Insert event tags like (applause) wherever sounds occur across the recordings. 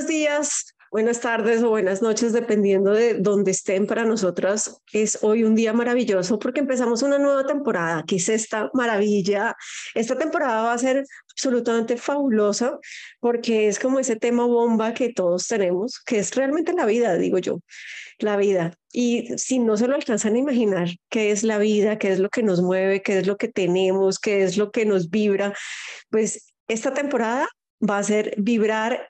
buenos días, buenas tardes o buenas noches, dependiendo de dónde estén para nosotras. Es hoy un día maravilloso porque empezamos una nueva temporada, que es esta maravilla. Esta temporada va a ser absolutamente fabulosa porque es como ese tema bomba que todos tenemos, que es realmente la vida, digo yo, la vida. Y si no se lo alcanzan a imaginar qué es la vida, qué es lo que nos mueve, qué es lo que tenemos, qué es lo que nos vibra, pues esta temporada va a ser vibrar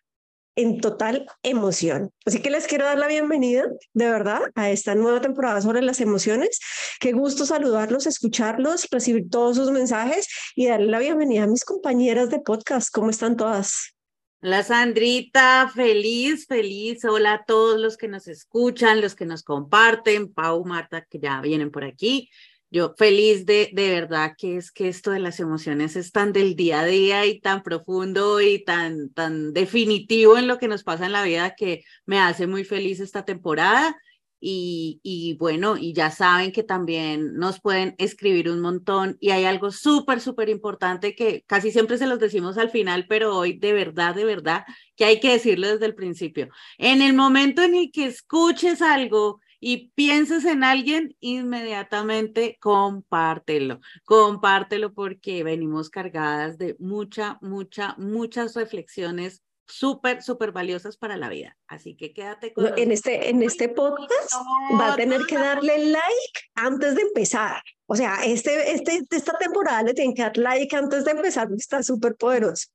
en total emoción. Así que les quiero dar la bienvenida, de verdad, a esta nueva temporada sobre las emociones. Qué gusto saludarlos, escucharlos, recibir todos sus mensajes y darle la bienvenida a mis compañeras de podcast. ¿Cómo están todas? Hola Sandrita, feliz, feliz. Hola a todos los que nos escuchan, los que nos comparten, Pau, Marta, que ya vienen por aquí. Yo feliz de, de verdad que es que esto de las emociones es tan del día a día y tan profundo y tan, tan definitivo en lo que nos pasa en la vida que me hace muy feliz esta temporada. Y, y, bueno, y ya saben que también nos pueden escribir un montón y hay algo súper, súper importante que casi siempre se los decimos al final, pero hoy de verdad, de verdad, que hay que decirlo desde el principio. En el momento en el que escuches algo y pienses en alguien, inmediatamente compártelo. Compártelo porque venimos cargadas de mucha, mucha, muchas reflexiones súper, súper valiosas para la vida. Así que quédate con... En este, en este podcast va a tener que darle like antes de empezar. O sea, este, este, esta temporada le tienen que dar like antes de empezar, está súper poderoso.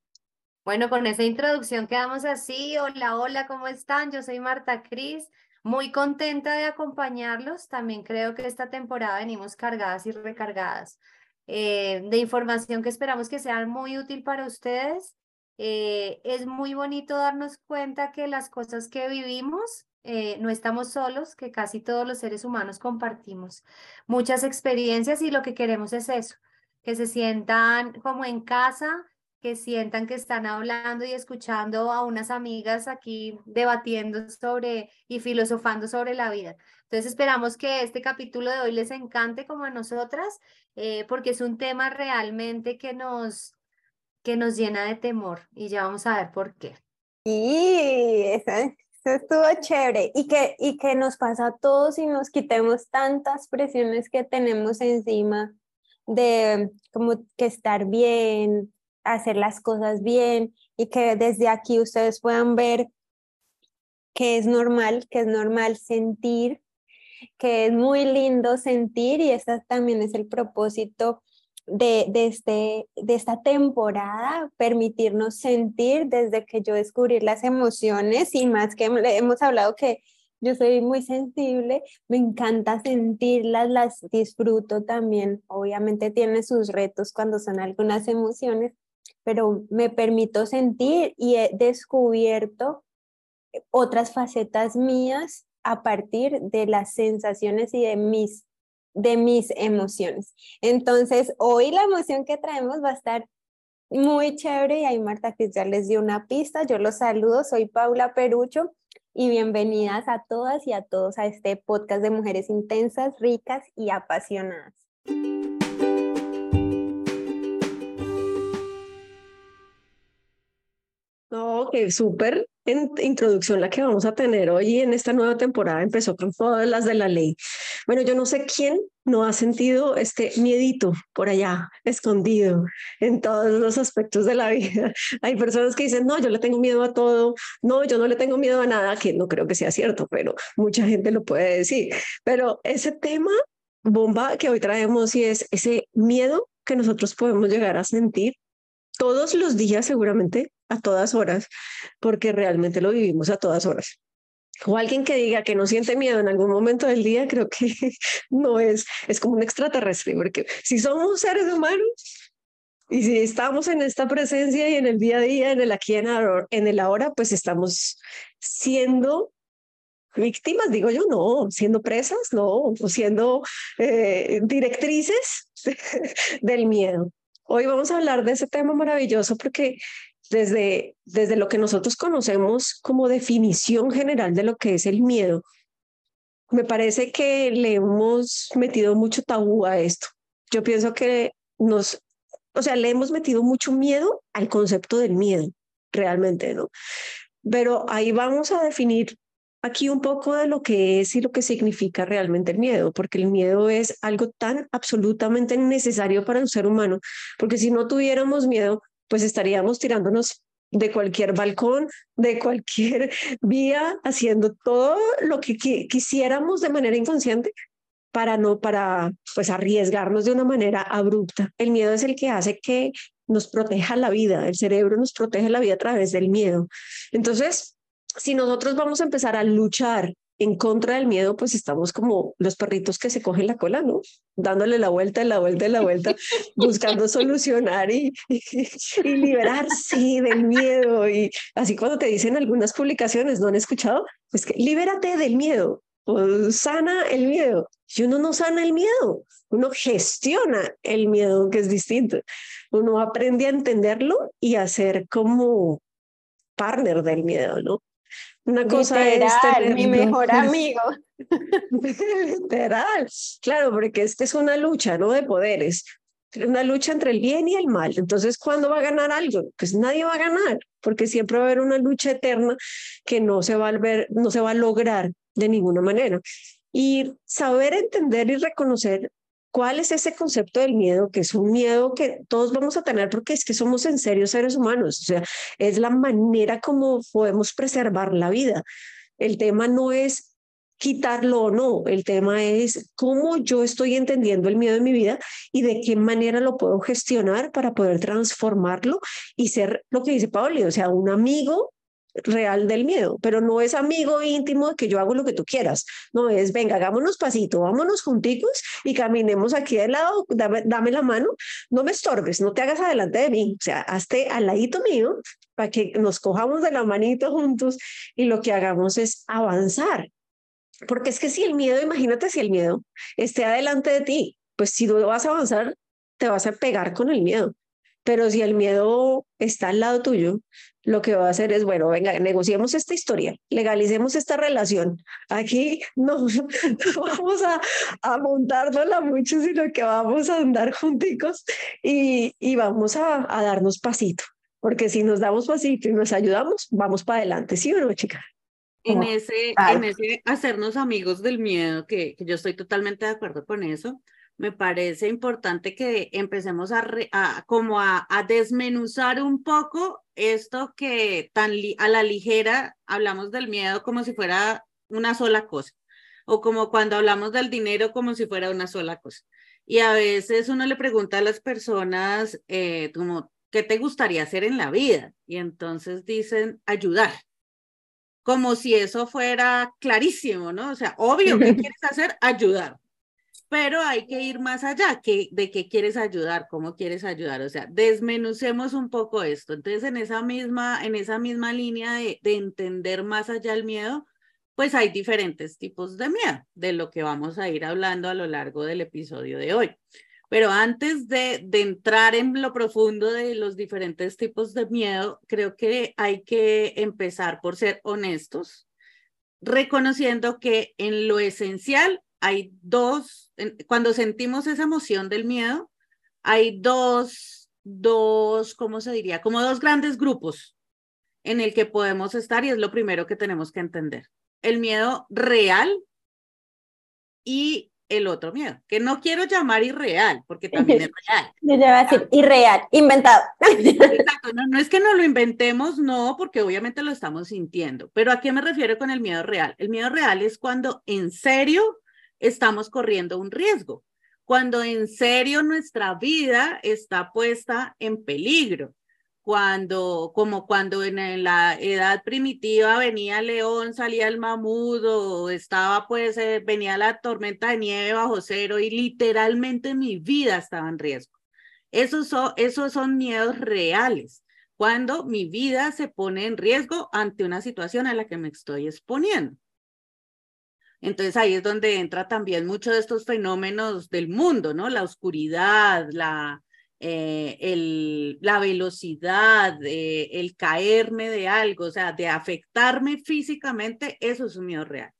Bueno, con esa introducción quedamos así. Hola, hola, ¿cómo están? Yo soy Marta Cris. Muy contenta de acompañarlos. También creo que esta temporada venimos cargadas y recargadas eh, de información que esperamos que sea muy útil para ustedes. Eh, es muy bonito darnos cuenta que las cosas que vivimos eh, no estamos solos, que casi todos los seres humanos compartimos muchas experiencias y lo que queremos es eso, que se sientan como en casa, que sientan que están hablando y escuchando a unas amigas aquí debatiendo sobre y filosofando sobre la vida. Entonces esperamos que este capítulo de hoy les encante como a nosotras, eh, porque es un tema realmente que nos, que nos llena de temor y ya vamos a ver por qué. Sí, eso, estuvo chévere y que, y que nos pasa a todos y nos quitemos tantas presiones que tenemos encima de como que estar bien, hacer las cosas bien y que desde aquí ustedes puedan ver que es normal, que es normal sentir, que es muy lindo sentir y ese también es el propósito de, de, este, de esta temporada, permitirnos sentir desde que yo descubrí las emociones y más que hemos hablado que yo soy muy sensible, me encanta sentirlas, las disfruto también. Obviamente tiene sus retos cuando son algunas emociones, pero me permito sentir y he descubierto otras facetas mías a partir de las sensaciones y de mis, de mis emociones. Entonces, hoy la emoción que traemos va a estar muy chévere y ahí Marta que ya les dio una pista. Yo los saludo, soy Paula Perucho y bienvenidas a todas y a todos a este podcast de mujeres intensas, ricas y apasionadas. Qué súper introducción la que vamos a tener hoy en esta nueva temporada. Empezó con todas las de la ley. Bueno, yo no sé quién no ha sentido este miedito por allá, escondido en todos los aspectos de la (laughs) vida. Hay personas que dicen, no, yo le tengo miedo a todo, no, yo no le tengo miedo a nada, que no creo que sea cierto, pero mucha gente lo puede decir. Pero ese tema bomba que hoy traemos y es ese miedo que nosotros podemos llegar a sentir todos los días seguramente a todas horas, porque realmente lo vivimos a todas horas. O alguien que diga que no siente miedo en algún momento del día, creo que (laughs) no es, es como un extraterrestre, porque si somos seres humanos y si estamos en esta presencia y en el día a día, en el aquí, en, el ahora, pues estamos siendo víctimas, digo yo, no, siendo presas, no, o siendo eh, directrices (laughs) del miedo. Hoy vamos a hablar de ese tema maravilloso porque desde, desde lo que nosotros conocemos como definición general de lo que es el miedo, me parece que le hemos metido mucho tabú a esto. Yo pienso que nos, o sea, le hemos metido mucho miedo al concepto del miedo, realmente, ¿no? pero ahí vamos a definir aquí un poco de lo que es y lo que significa realmente el miedo, porque el miedo es algo tan absolutamente necesario para un ser humano, porque si no tuviéramos miedo, pues estaríamos tirándonos de cualquier balcón, de cualquier (laughs) vía, haciendo todo lo que quisiéramos de manera inconsciente para no para pues arriesgarnos de una manera abrupta. El miedo es el que hace que nos proteja la vida, el cerebro nos protege la vida a través del miedo. Entonces, si nosotros vamos a empezar a luchar en contra del miedo, pues estamos como los perritos que se cogen la cola, ¿no? Dándole la vuelta, la vuelta, la vuelta, (laughs) buscando solucionar y, y, liberarse del miedo. Y así cuando te dicen algunas publicaciones, ¿no han escuchado? Pues que libérate del miedo, o sana el miedo. Si uno no sana el miedo, uno gestiona el miedo, que es distinto. Uno aprende a entenderlo y a ser como partner del miedo, ¿no? Una cosa es mi mejor (laughs) amigo. Literal. Claro, porque esta es una lucha, ¿no? De poderes. Una lucha entre el bien y el mal. Entonces, ¿cuándo va a ganar algo? Pues nadie va a ganar, porque siempre va a haber una lucha eterna que no se va a ver, no se va a lograr de ninguna manera. Y saber entender y reconocer ¿Cuál es ese concepto del miedo? Que es un miedo que todos vamos a tener porque es que somos en serio seres humanos. O sea, es la manera como podemos preservar la vida. El tema no es quitarlo o no, el tema es cómo yo estoy entendiendo el miedo en mi vida y de qué manera lo puedo gestionar para poder transformarlo y ser lo que dice Pauli, o sea, un amigo real del miedo, pero no es amigo íntimo de que yo hago lo que tú quieras, no es, venga, hagámonos pasito, vámonos junticos y caminemos aquí de lado, dame, dame la mano, no me estorbes, no te hagas adelante de mí, o sea, hazte al ladito mío para que nos cojamos de la manito juntos y lo que hagamos es avanzar. Porque es que si el miedo, imagínate si el miedo esté adelante de ti, pues si tú vas a avanzar, te vas a pegar con el miedo. Pero si el miedo está al lado tuyo, lo que va a hacer es, bueno, venga, negociemos esta historia, legalicemos esta relación. Aquí (laughs) no, vamos a, a montárnosla mucho, sino que vamos a andar junticos y, y vamos a, a darnos pasito. Porque si nos damos pasito y nos ayudamos, vamos para adelante, ¿sí o no, chica? En ese, en ese hacernos amigos del miedo, que, que yo estoy totalmente de acuerdo con eso, me parece importante que empecemos a, como a, desmenuzar un poco esto que tan a la ligera hablamos del miedo como si fuera una sola cosa o como cuando hablamos del dinero como si fuera una sola cosa. Y a veces uno le pregunta a las personas eh, como, ¿qué te gustaría hacer en la vida? Y entonces dicen, ayudar. Como si eso fuera clarísimo, ¿no? O sea, obvio, ¿qué (laughs) quieres hacer? Ayudar pero hay que ir más allá que, de qué quieres ayudar, cómo quieres ayudar, o sea, desmenucemos un poco esto. Entonces, en esa misma, en esa misma línea de, de entender más allá el miedo, pues hay diferentes tipos de miedo, de lo que vamos a ir hablando a lo largo del episodio de hoy. Pero antes de, de, entrar en lo profundo de los diferentes tipos de miedo, creo que hay que empezar por ser honestos, reconociendo que en lo esencial hay dos, cuando sentimos esa emoción del miedo, hay dos, dos, ¿cómo se diría? Como dos grandes grupos en el que podemos estar y es lo primero que tenemos que entender. El miedo real y el otro miedo, que no quiero llamar irreal, porque también es (laughs) real. Yo voy a decir irreal, inventado. Exacto, no, no es que no lo inventemos, no, porque obviamente lo estamos sintiendo, pero ¿a qué me refiero con el miedo real? El miedo real es cuando en serio estamos corriendo un riesgo, cuando en serio nuestra vida está puesta en peligro, cuando, como cuando en la edad primitiva venía el león, salía el mamudo, estaba pues, eh, venía la tormenta de nieve bajo cero y literalmente mi vida estaba en riesgo. Esos esos son miedos reales, cuando mi vida se pone en riesgo ante una situación a la que me estoy exponiendo. Entonces ahí es donde entra también mucho de estos fenómenos del mundo, ¿no? La oscuridad, la, eh, la velocidad, eh, el caerme de algo, o sea, de afectarme físicamente, eso es un miedo real.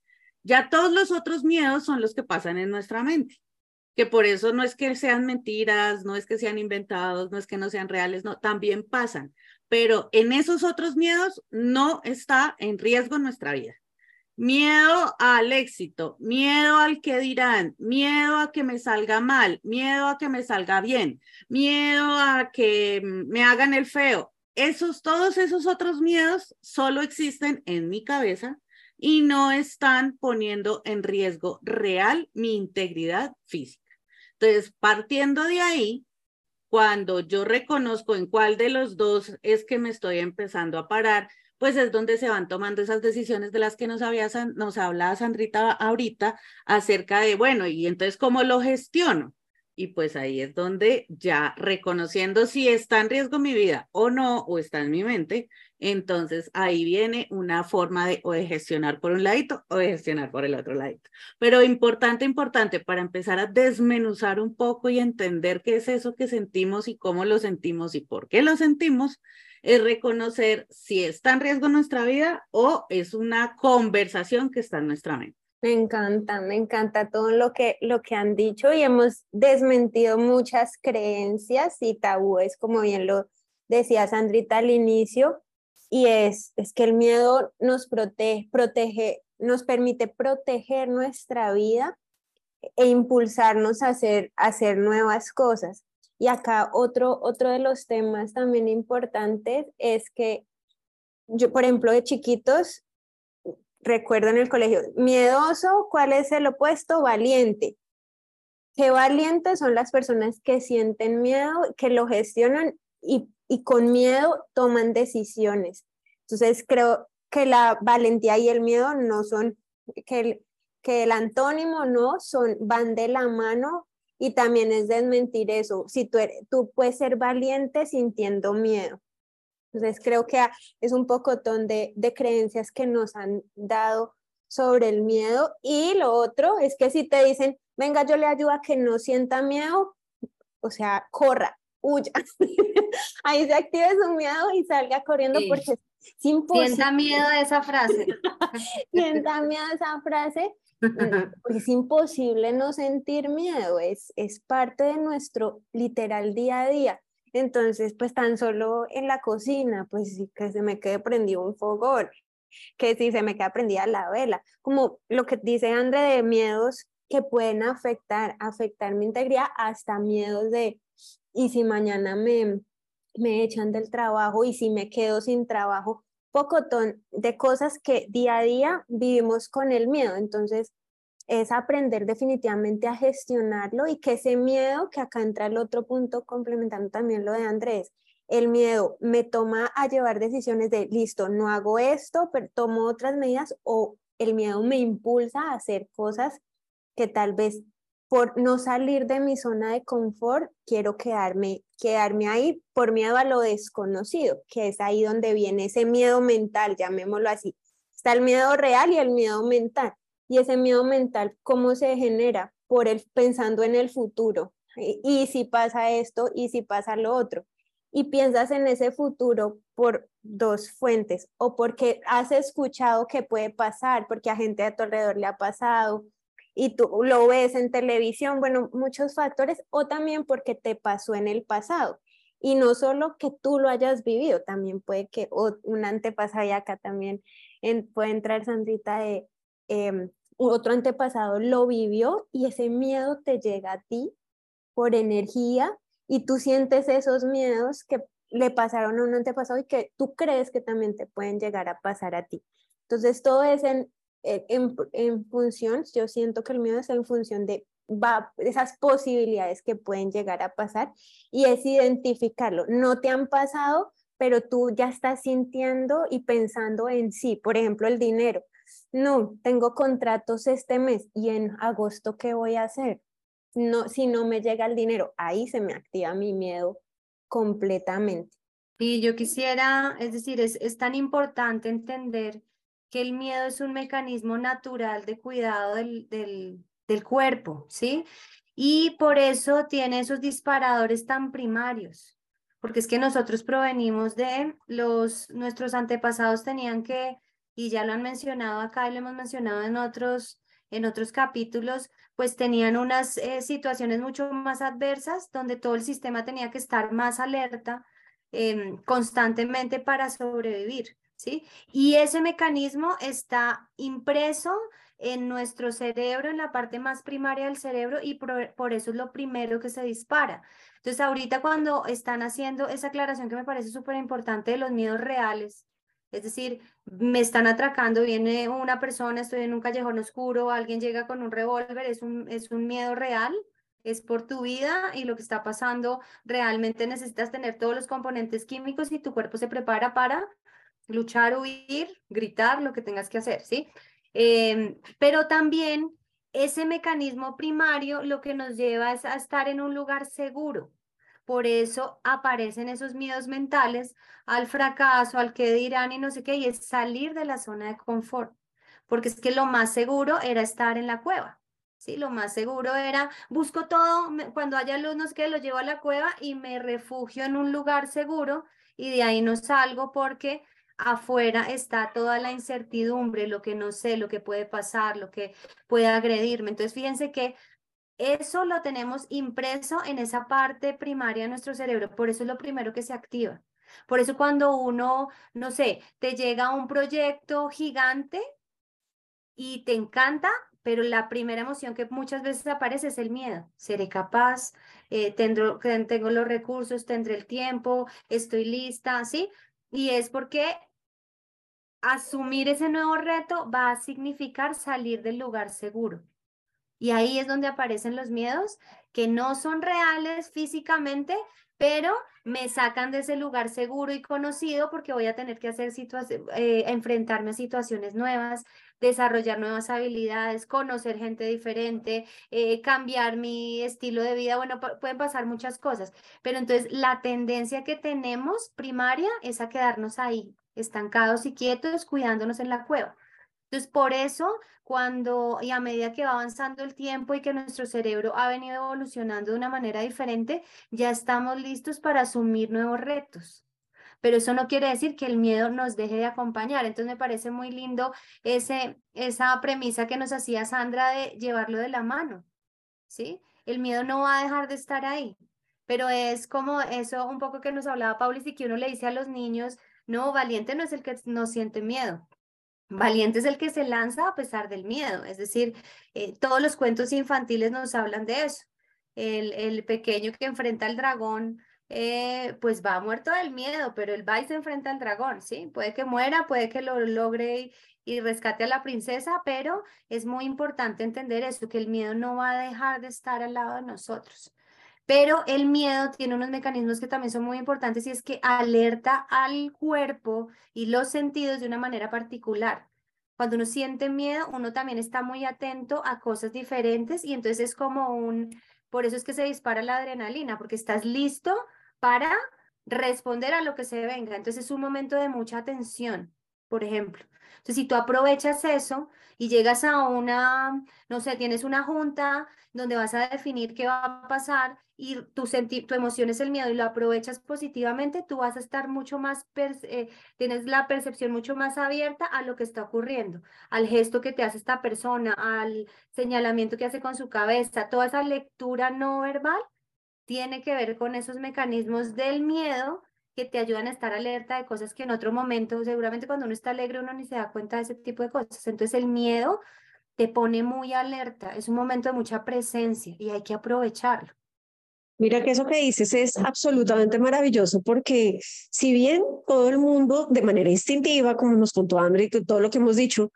Ya todos los otros miedos son los que pasan en nuestra mente. que por eso no es que sean mentiras, no es que sean inventados, no es que no sean reales, no, también pasan. Pero en esos otros miedos no está en riesgo nuestra vida. Miedo al éxito, miedo al que dirán, miedo a que me salga mal, miedo a que me salga bien, miedo a que me hagan el feo. Esos, todos esos otros miedos solo existen en mi cabeza y no están poniendo en riesgo real mi integridad física. Entonces, partiendo de ahí, cuando yo reconozco en cuál de los dos es que me estoy empezando a parar, pues es donde se van tomando esas decisiones de las que nos, había, nos hablaba Sandrita ahorita acerca de, bueno, y entonces, ¿cómo lo gestiono? Y pues ahí es donde ya reconociendo si está en riesgo mi vida o no, o está en mi mente, entonces ahí viene una forma de o de gestionar por un ladito o de gestionar por el otro ladito. Pero importante, importante para empezar a desmenuzar un poco y entender qué es eso que sentimos y cómo lo sentimos y por qué lo sentimos, es reconocer si está en riesgo nuestra vida o es una conversación que está en nuestra mente. Me encanta, me encanta todo lo que, lo que han dicho y hemos desmentido muchas creencias y tabúes, como bien lo decía Sandrita al inicio, y es, es que el miedo nos protege, protege, nos permite proteger nuestra vida e impulsarnos a hacer, a hacer nuevas cosas. Y acá otro, otro de los temas también importantes es que yo, por ejemplo, de chiquitos, recuerdo en el colegio, miedoso, ¿cuál es el opuesto? Valiente. Qué valientes son las personas que sienten miedo, que lo gestionan y, y con miedo toman decisiones. Entonces creo que la valentía y el miedo no son, que el, que el antónimo no son, van de la mano y también es desmentir eso. Si tú, tú puedes ser valiente sintiendo miedo. Entonces creo que es un poco de, de creencias que nos han dado sobre el miedo. Y lo otro es que si te dicen, venga, yo le ayudo a que no sienta miedo, o sea, corra, huya. (laughs) Ahí se active su miedo y salga corriendo porque es imposible. Sienta miedo de esa frase. (laughs) Sienta miedo de esa frase (laughs) es imposible no sentir miedo, es, es parte de nuestro literal día a día. Entonces, pues tan solo en la cocina, pues que se me quede prendido un fogón, que si se me queda prendida la vela, como lo que dice André de miedos que pueden afectar, afectar mi integridad, hasta miedos de, y si mañana me, me echan del trabajo y si me quedo sin trabajo, pocotón de cosas que día a día vivimos con el miedo. Entonces, es aprender definitivamente a gestionarlo y que ese miedo, que acá entra el otro punto complementando también lo de Andrés, el miedo me toma a llevar decisiones de, listo, no hago esto, pero tomo otras medidas o el miedo me impulsa a hacer cosas que tal vez por no salir de mi zona de confort, quiero quedarme, quedarme ahí por miedo a lo desconocido, que es ahí donde viene ese miedo mental, llamémoslo así. Está el miedo real y el miedo mental. Y ese miedo mental, ¿cómo se genera? Por el pensando en el futuro. Y, si pasa esto, y si pasa lo otro. Y piensas en ese futuro por dos fuentes, o porque has escuchado que puede pasar, porque a gente a tu alrededor le ha pasado, y tú lo ves en televisión, bueno, muchos factores, o también porque te pasó en el pasado. Y no solo que tú lo hayas vivido, también puede que un antepasado, y acá también puede entrar Sandrita de em, otro antepasado lo vivió y ese miedo te llega a ti por energía y tú sientes esos miedos que le pasaron a un antepasado y que tú crees que también te pueden llegar a pasar a ti. Entonces, todo es en, eh, en, función, yo siento que el miedo es en función de va, esas posibilidades que pueden llegar a pasar y es identificarlo. No te han pasado, pero tú ya estás sintiendo y pensando en sí, por ejemplo, el dinero. No, tengo contratos este mes y en agosto, ¿qué voy a hacer? No, si no me llega el dinero, ahí se me activa mi miedo completamente. Y yo quisiera, es decir, es, es tan importante entender el miedo es un mecanismo natural de cuidado del, del, del cuerpo, ¿sí? Y por eso tiene esos disparadores tan primarios, porque es que nosotros provenimos de los, nuestros antepasados tenían que, y ya lo han mencionado acá y lo hemos mencionado en otros en otros capítulos, pues tenían unas eh, situaciones mucho más adversas donde todo el sistema tenía que estar más alerta em, constantemente para sobrevivir, ¿sí? Y ese mecanismo está impreso en nuestro cerebro, en la parte más primaria del cerebro, y por, eso es lo primero que se dispara. Entonces, ahorita cuando están haciendo esa aclaración que me parece súper importante de los miedos reales, es decir, me están atracando, viene una persona, estoy en un callejón oscuro, alguien llega con un revólver, es un, es un miedo real, es por tu vida y lo que está pasando, realmente necesitas tener todos los componentes químicos y tu cuerpo se prepara para luchar, huir, gritar, lo que tengas que hacer, ¿sí? Em, pero también ese mecanismo primario lo que nos lleva es a estar en un lugar seguro. Por eso aparecen esos miedos mentales al fracaso, al que dirán y no sé qué, y es salir de la zona de confort. Porque es que lo más seguro era estar en la cueva. Sí, lo más seguro era, busco todo, cuando haya luz, no lo llevo a la cueva y me refugio en un lugar seguro y de ahí no salgo porque afuera está toda la incertidumbre, lo que no sé, lo que puede pasar, lo que puede agredirme. Entonces, fíjense que eso lo tenemos impreso en esa parte primaria de nuestro cerebro, por eso es lo primero que se activa. Por eso cuando uno, no sé, te llega un proyecto gigante y te encanta, pero la primera emoción que muchas veces aparece es el miedo. ¿Seré capaz? Eh, ¿Tengo los recursos? ¿Tendré el tiempo? ¿Estoy lista? ¿Sí? Y es porque asumir ese nuevo reto va a significar salir del lugar seguro. Y ahí es donde aparecen los miedos que no son reales físicamente, pero me sacan de ese lugar seguro y conocido porque voy a tener que hacer eh, enfrentarme a situaciones nuevas, desarrollar nuevas habilidades, conocer gente diferente, eh, cambiar mi estilo de vida. Bueno, pueden pasar muchas cosas, pero entonces la tendencia que tenemos primaria es a quedarnos ahí, estancados y quietos, cuidándonos en la cueva. Entonces, por eso, cuando y a medida que va avanzando el tiempo y que nuestro cerebro ha venido evolucionando de una manera diferente, ya estamos listos para asumir nuevos retos. Pero eso no quiere decir que el miedo nos deje de acompañar. Entonces, me parece muy lindo ese, esa premisa que nos hacía Sandra de llevarlo de la mano. ¿Sí? El miedo no va a dejar de estar ahí. Pero es como eso un poco que nos hablaba Paulis y que uno le dice a los niños, no, valiente no es el que no siente miedo. Valiente es el que se lanza a pesar del miedo. Es decir, eh, todos los cuentos infantiles nos hablan de eso. El, pequeño que enfrenta al dragón, eh, pues va muerto del miedo, pero él va y se enfrenta al dragón, ¿sí? Puede que muera, puede que lo logre y rescate a la princesa, pero es muy importante entender eso, que el miedo no va a dejar de estar al lado de nosotros. Pero el miedo tiene unos mecanismos que también son muy importantes y es que alerta al cuerpo y los sentidos de una manera particular. Cuando uno siente miedo, uno también está muy atento a cosas diferentes y entonces es como un, por eso es que se dispara la adrenalina, porque estás listo para responder a lo que se venga. Entonces es un momento de mucha atención, por ejemplo. Entonces, si tú aprovechas eso y llegas a una, no sé, tienes una junta donde vas a definir qué va a pasar y tu, tu emoción es el miedo y lo aprovechas positivamente, tú vas a estar mucho más, eh, tienes la percepción mucho más abierta a lo que está ocurriendo, al gesto que te hace esta persona, al señalamiento que hace con su cabeza, toda esa lectura no verbal tiene que ver con esos mecanismos del miedo que te ayudan a estar alerta de cosas que en otro momento, seguramente cuando uno está alegre uno ni se da cuenta de ese tipo de cosas. Entonces el miedo te pone muy alerta, es un momento de mucha presencia y hay que aprovecharlo. Mira que eso que dices es absolutamente maravilloso porque si bien todo el mundo de manera instintiva, como nos contó André y todo lo que hemos dicho,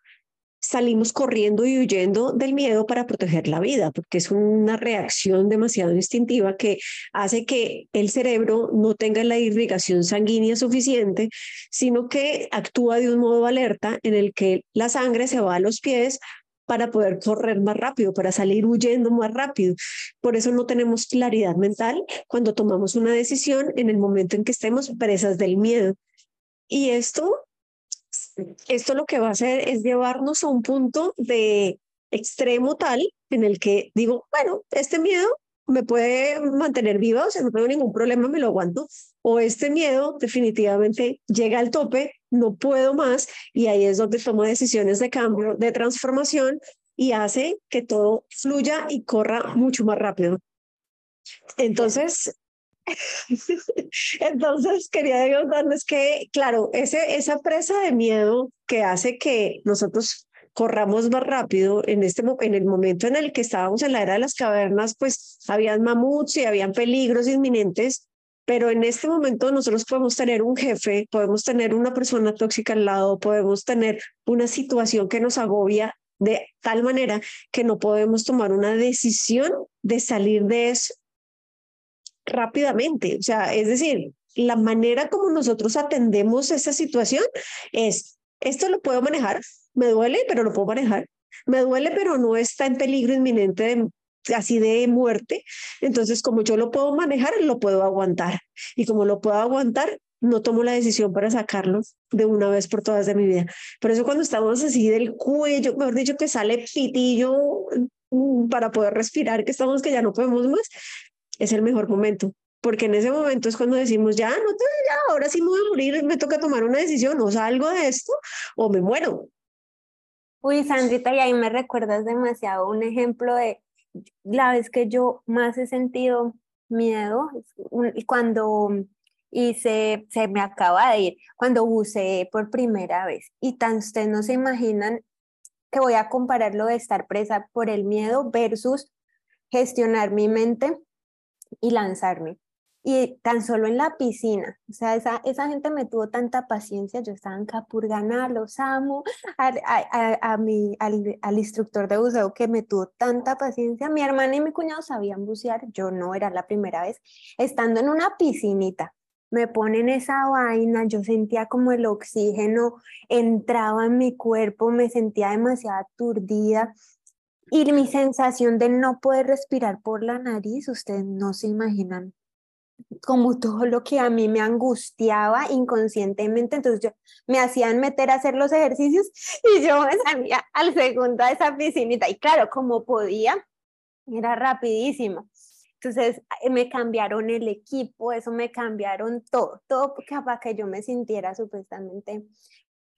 salimos corriendo y huyendo del miedo para proteger la vida, porque es una reacción demasiado instintiva que hace que el cerebro no tenga la irrigación sanguínea suficiente, sino que actúa de un modo alerta en el que la sangre se va a los pies para poder correr más rápido, para salir huyendo más rápido. Por eso no tenemos claridad mental cuando tomamos una decisión en el momento en que estemos presas del miedo. Y esto esto lo que va a hacer es llevarnos a un punto de extremo tal en el que digo, bueno, este miedo me puede mantener viva, o sea, no tengo ningún problema, me lo aguanto, o este miedo definitivamente llega al tope, no puedo más, y ahí es donde tomo decisiones de cambio, de transformación, y hace que todo fluya y corra mucho más rápido. Entonces, (laughs) entonces quería contarles que, claro, ese, esa presa de miedo que hace que nosotros corramos más rápido en este en el momento en el que estábamos en la era de las cavernas, pues habían mamuts y habían peligros inminentes, pero en este momento nosotros podemos tener un jefe, podemos tener una persona tóxica al lado, podemos tener una situación que nos agobia de tal manera que no podemos tomar una decisión de salir de eso rápidamente. O sea, es decir, la manera como nosotros atendemos esa situación es, esto lo puedo manejar, me duele, pero lo puedo manejar. Me duele, pero no está en peligro inminente de, así de muerte. Entonces, como yo lo puedo manejar, lo puedo aguantar. Y como lo puedo aguantar, no tomo la decisión para sacarlo de una vez por todas de mi vida. Por eso cuando estamos así del cuello, mejor dicho, que sale pitillo mm, para poder respirar, que estamos que ya no podemos más, es el mejor momento. Porque en ese momento es cuando decimos, ya, no te, ya, ahora sí me voy a morir, me toca tomar una decisión, o salgo de esto o me muero. Uy, Sandrita, y ahí me recuerdas demasiado un ejemplo de la vez que yo más he sentido miedo, cuando hice, se me acaba de ir, cuando buceé por primera vez. Y tan ustedes no se imaginan que voy a compararlo de estar presa por el miedo versus gestionar mi mente y lanzarme. Y tan solo en la piscina, o sea, esa, esa gente me tuvo tanta paciencia, yo estaba en Capurganá, los amo, a, a, a, mi, al, al, instructor de buceo que me tuvo tanta paciencia, mi hermana y mi cuñado sabían bucear, yo no era la primera vez, estando en una piscinita, me ponen esa vaina, yo sentía como el oxígeno entraba en mi cuerpo, me sentía demasiado aturdida, y mi sensación de no poder respirar por la nariz, ustedes no se imaginan como todo lo que a mí me angustiaba inconscientemente, entonces yo me hacían meter a hacer los ejercicios y yo me salía al segundo de esa piscinita y claro, como podía, era rapidísimo. Entonces eh, me cambiaron el equipo, eso me cambiaron todo, todo para que yo me sintiera supuestamente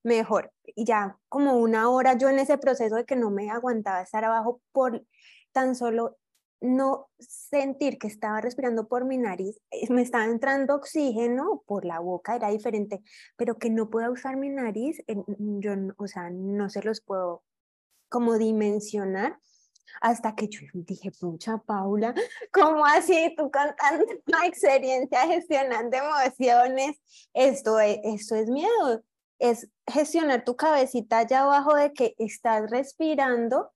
mejor. Y ya como una hora yo en ese proceso de que no me aguantaba estar abajo por tan solo no sentir que estaba respirando por mi nariz, eh, me estaba entrando oxígeno por la boca, era diferente, pero que no pueda usar mi nariz, yo, o sea, no se los puedo como dimensionar hasta que yo dije, pucha Paula, (laughs) ¿cómo así tú cantando una (laughs) experiencia gestionando emociones? Esto es, esto es miedo, es gestionar tu cabecita allá abajo de que estás respirando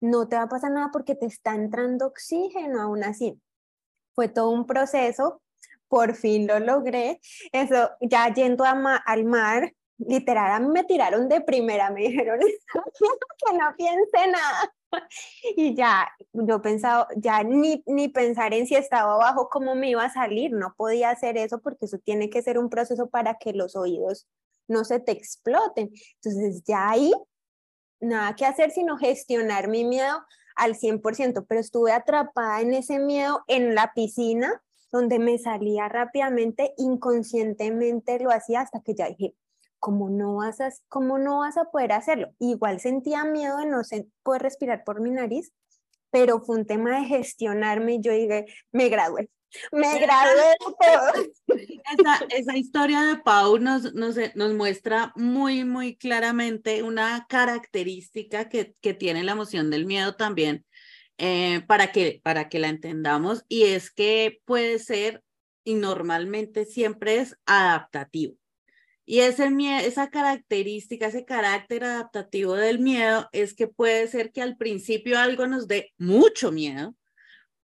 no te va a pasar nada porque te está entrando oxígeno aún así. Fue todo un proceso, por fin lo logré. Eso, ya yendo al mar, literal, a mí me tiraron de primera, me (laughs) dijeron que no piense nada. (laughs) Y ya, yo pensaba, ya ni, ni pensar en si estaba abajo, cómo me iba a salir, no podía hacer eso porque eso tiene que ser un proceso para que los oídos no se te exploten. Entonces ya ahí nada que hacer sino gestionar mi miedo al 100%, pero estuve atrapada en ese miedo en la piscina, donde me salía rápidamente, inconscientemente lo hacía hasta que ya dije, ¿cómo no vas a, cómo no vas a poder hacerlo? Igual sentía miedo de no poder respirar por mi nariz, pero fue un tema de gestionarme y yo dije, me gradué, me gradué esa, esa, historia de Pau nos, nos, nos, muestra muy, muy claramente una característica que, que tiene la emoción del miedo también, eh, para, que, para que la entendamos, y es que puede ser, y normalmente siempre es adaptativo. Y ese miedo, esa característica, ese carácter adaptativo del miedo es que puede ser que al principio algo nos dé mucho miedo,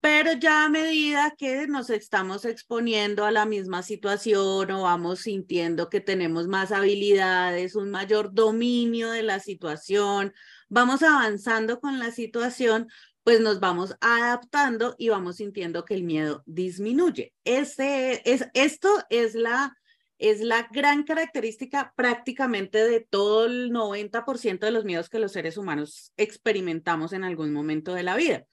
pero ya a medida que nos estamos exponiendo a la misma situación o vamos sintiendo que tenemos más habilidades, un mayor dominio de la situación, vamos avanzando con la situación, pues nos vamos adaptando y vamos sintiendo que el miedo disminuye. Este es, esto es la, es la gran característica prácticamente de todo el 90% de los miedos que los seres humanos experimentamos en algún momento de la vida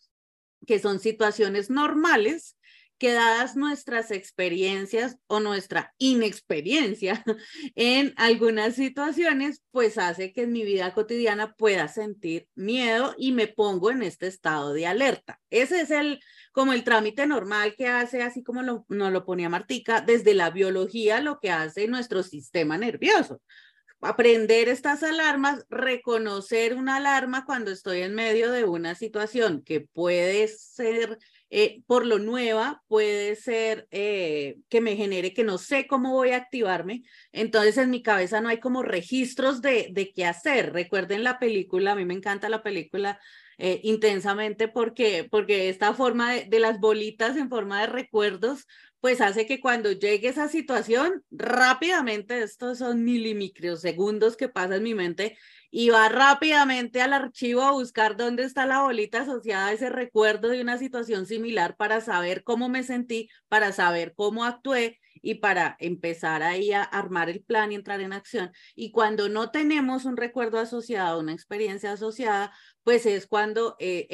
que son situaciones normales que dadas nuestras experiencias o nuestra inexperiencia (laughs) en algunas situaciones, pues hace que en mi vida cotidiana pueda sentir miedo y me pongo en este estado de alerta. Ese es el como el trámite normal que hace, así como lo, nos lo ponía Martica, desde la biología lo que hace nuestro sistema nervioso aprender estas alarmas, reconocer una alarma cuando estoy en medio de una situación que puede ser eh, por lo nueva, puede ser eh, que me genere que no sé cómo voy a activarme. Entonces en mi cabeza no hay como registros de, de qué hacer. Recuerden la película, a mí me encanta la película eh, intensamente porque, porque esta forma de, de las bolitas en forma de recuerdos pues hace que cuando llegue esa situación, rápidamente, estos son milimicrosegundos que pasa en mi mente, y va rápidamente al archivo a buscar dónde está la bolita asociada a ese recuerdo de una situación similar para saber cómo me sentí, para saber cómo actué y para empezar ahí a armar el plan y entrar en acción. Y cuando no tenemos un recuerdo asociado, una experiencia asociada, pues es cuando eh,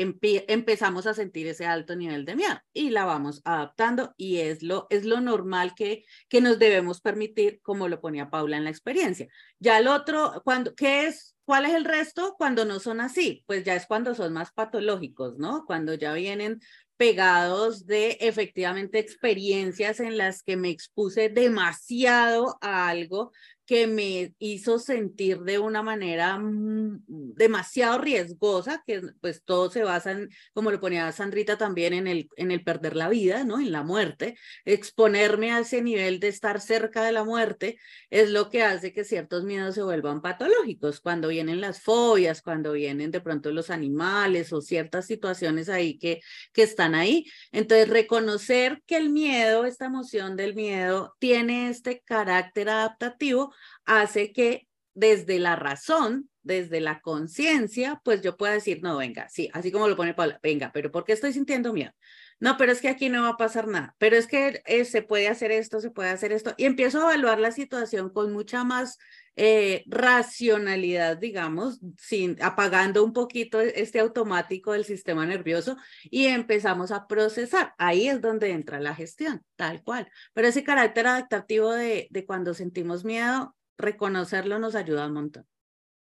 empezamos a sentir ese alto nivel de miedo y la vamos adaptando y es lo, es lo normal que, que nos debemos permitir, como lo ponía Paula en la experiencia. Ya el otro, cuando, ¿qué es? ¿Cuál es el resto cuando no son así? Pues ya es cuando son más patológicos, ¿no? Cuando ya vienen pegados de efectivamente experiencias en las que me expuse demasiado a algo que me hizo sentir de una manera mm, demasiado riesgosa, que pues todo se basa en, como lo ponía Sandrita también, en el, en el perder la vida, ¿no? En la muerte. Exponerme a ese nivel de estar cerca de la muerte es lo que hace que ciertos miedos se vuelvan patológicos. Cuando vienen las fobias, cuando vienen de pronto los animales o ciertas situaciones ahí que, que están ahí. Entonces, reconocer que el miedo, esta emoción del miedo, tiene este carácter adaptativo hace que desde la razón, desde la conciencia, pues yo pueda decir, no, venga, sí, así como lo pone Paula, venga, pero ¿por qué estoy sintiendo miedo? No, pero es que aquí no va a pasar nada, pero es que eh, se puede hacer esto, se puede hacer esto, y empiezo a evaluar la situación con mucha más eh, racionalidad, digamos, sin, apagando un poquito este automático del sistema nervioso y empezamos a procesar. Ahí es donde entra la gestión, tal cual. Pero ese carácter adaptativo de, de cuando sentimos miedo, reconocerlo nos ayuda un montón.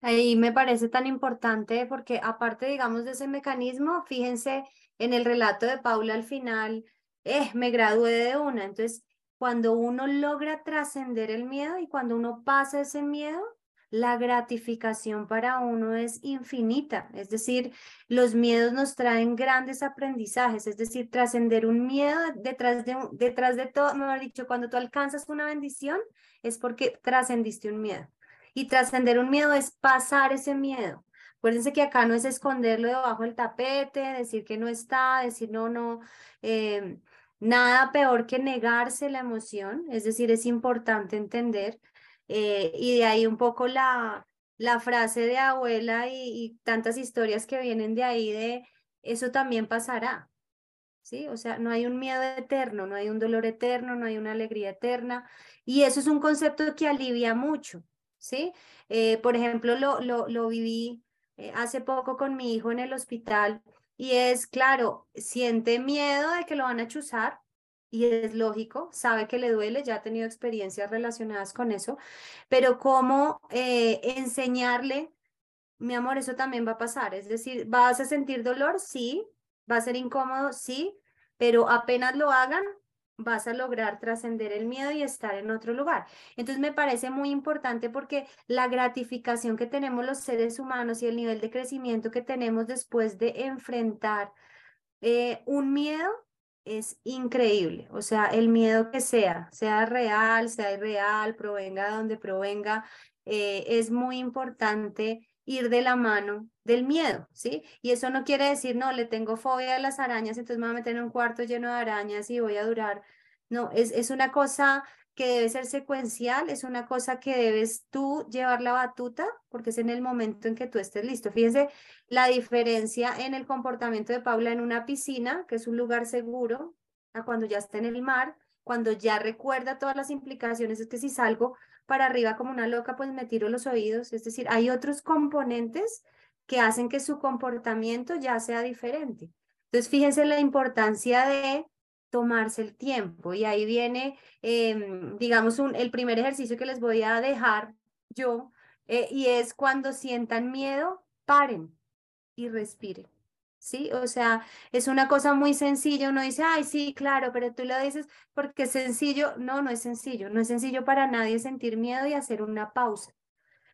Ahí me parece tan importante porque aparte, digamos, de ese mecanismo, fíjense en el relato de Paula al final, eh, me gradué de una. Entonces, cuando uno logra trascender el miedo y cuando uno pasa ese miedo, la gratificación para uno es infinita. Es decir, los miedos nos traen grandes aprendizajes. Es decir, trascender un miedo detrás de, detrás de todo, me ha dicho, cuando tú alcanzas una bendición es porque trascendiste un miedo. Y trascender un miedo es pasar ese miedo. Acuérdense que acá no es esconderlo debajo del tapete, decir que no está, decir no, no. Eh, Nada peor que negarse la emoción, es decir, es importante entender. Eh, y de ahí un poco la, la frase de abuela y, tantas historias que vienen de ahí de eso también pasará. ¿Sí? O sea, no hay un miedo eterno, no hay un dolor eterno, no hay una alegría eterna. Y eso es un concepto que alivia mucho. ¿Sí? Eh, por ejemplo, lo, lo, lo viví eh, hace poco con mi hijo en el hospital y es, claro, siente miedo de que lo van a chuzar y es lógico, sabe que le duele, ya ha tenido experiencias relacionadas con eso, pero cómo eh, enseñarle, mi amor, eso también va a pasar, es decir, ¿vas a sentir dolor? Sí, va a ser incómodo, sí, pero apenas lo hagan, vas a lograr trascender el miedo y estar en otro lugar. Entonces me parece muy importante porque la gratificación que tenemos los seres humanos y el nivel de crecimiento que tenemos después de enfrentar eh, un miedo es increíble. O sea, el miedo que sea, sea real, sea irreal, provenga de donde provenga, eh, es muy importante ir de la mano del miedo, ¿sí? Y eso no quiere decir, no, le tengo fobia a las arañas, entonces me voy a meter en un cuarto lleno de arañas y voy a durar. No, es, es una cosa que debe ser secuencial, es una cosa que debes tú llevar la batuta, porque es en el momento en que tú estés listo. Fíjense la diferencia en el comportamiento de Paula en una piscina, que es un lugar seguro, a cuando ya está en el mar, cuando ya recuerda todas las implicaciones, es que si salgo para arriba como una loca, pues me tiro los oídos. Es decir, hay otros componentes que hacen que su comportamiento ya sea diferente. Entonces, fíjense la importancia de tomarse el tiempo. Y ahí viene, em, digamos, un, el primer ejercicio que les voy a dejar yo, eh, y es cuando sientan miedo, paren y respiren. ¿Sí? O sea, es una cosa muy sencilla. Uno dice, ay, sí, claro, pero tú lo dices porque es sencillo. No, no es sencillo. No es sencillo para nadie sentir miedo y hacer una pausa.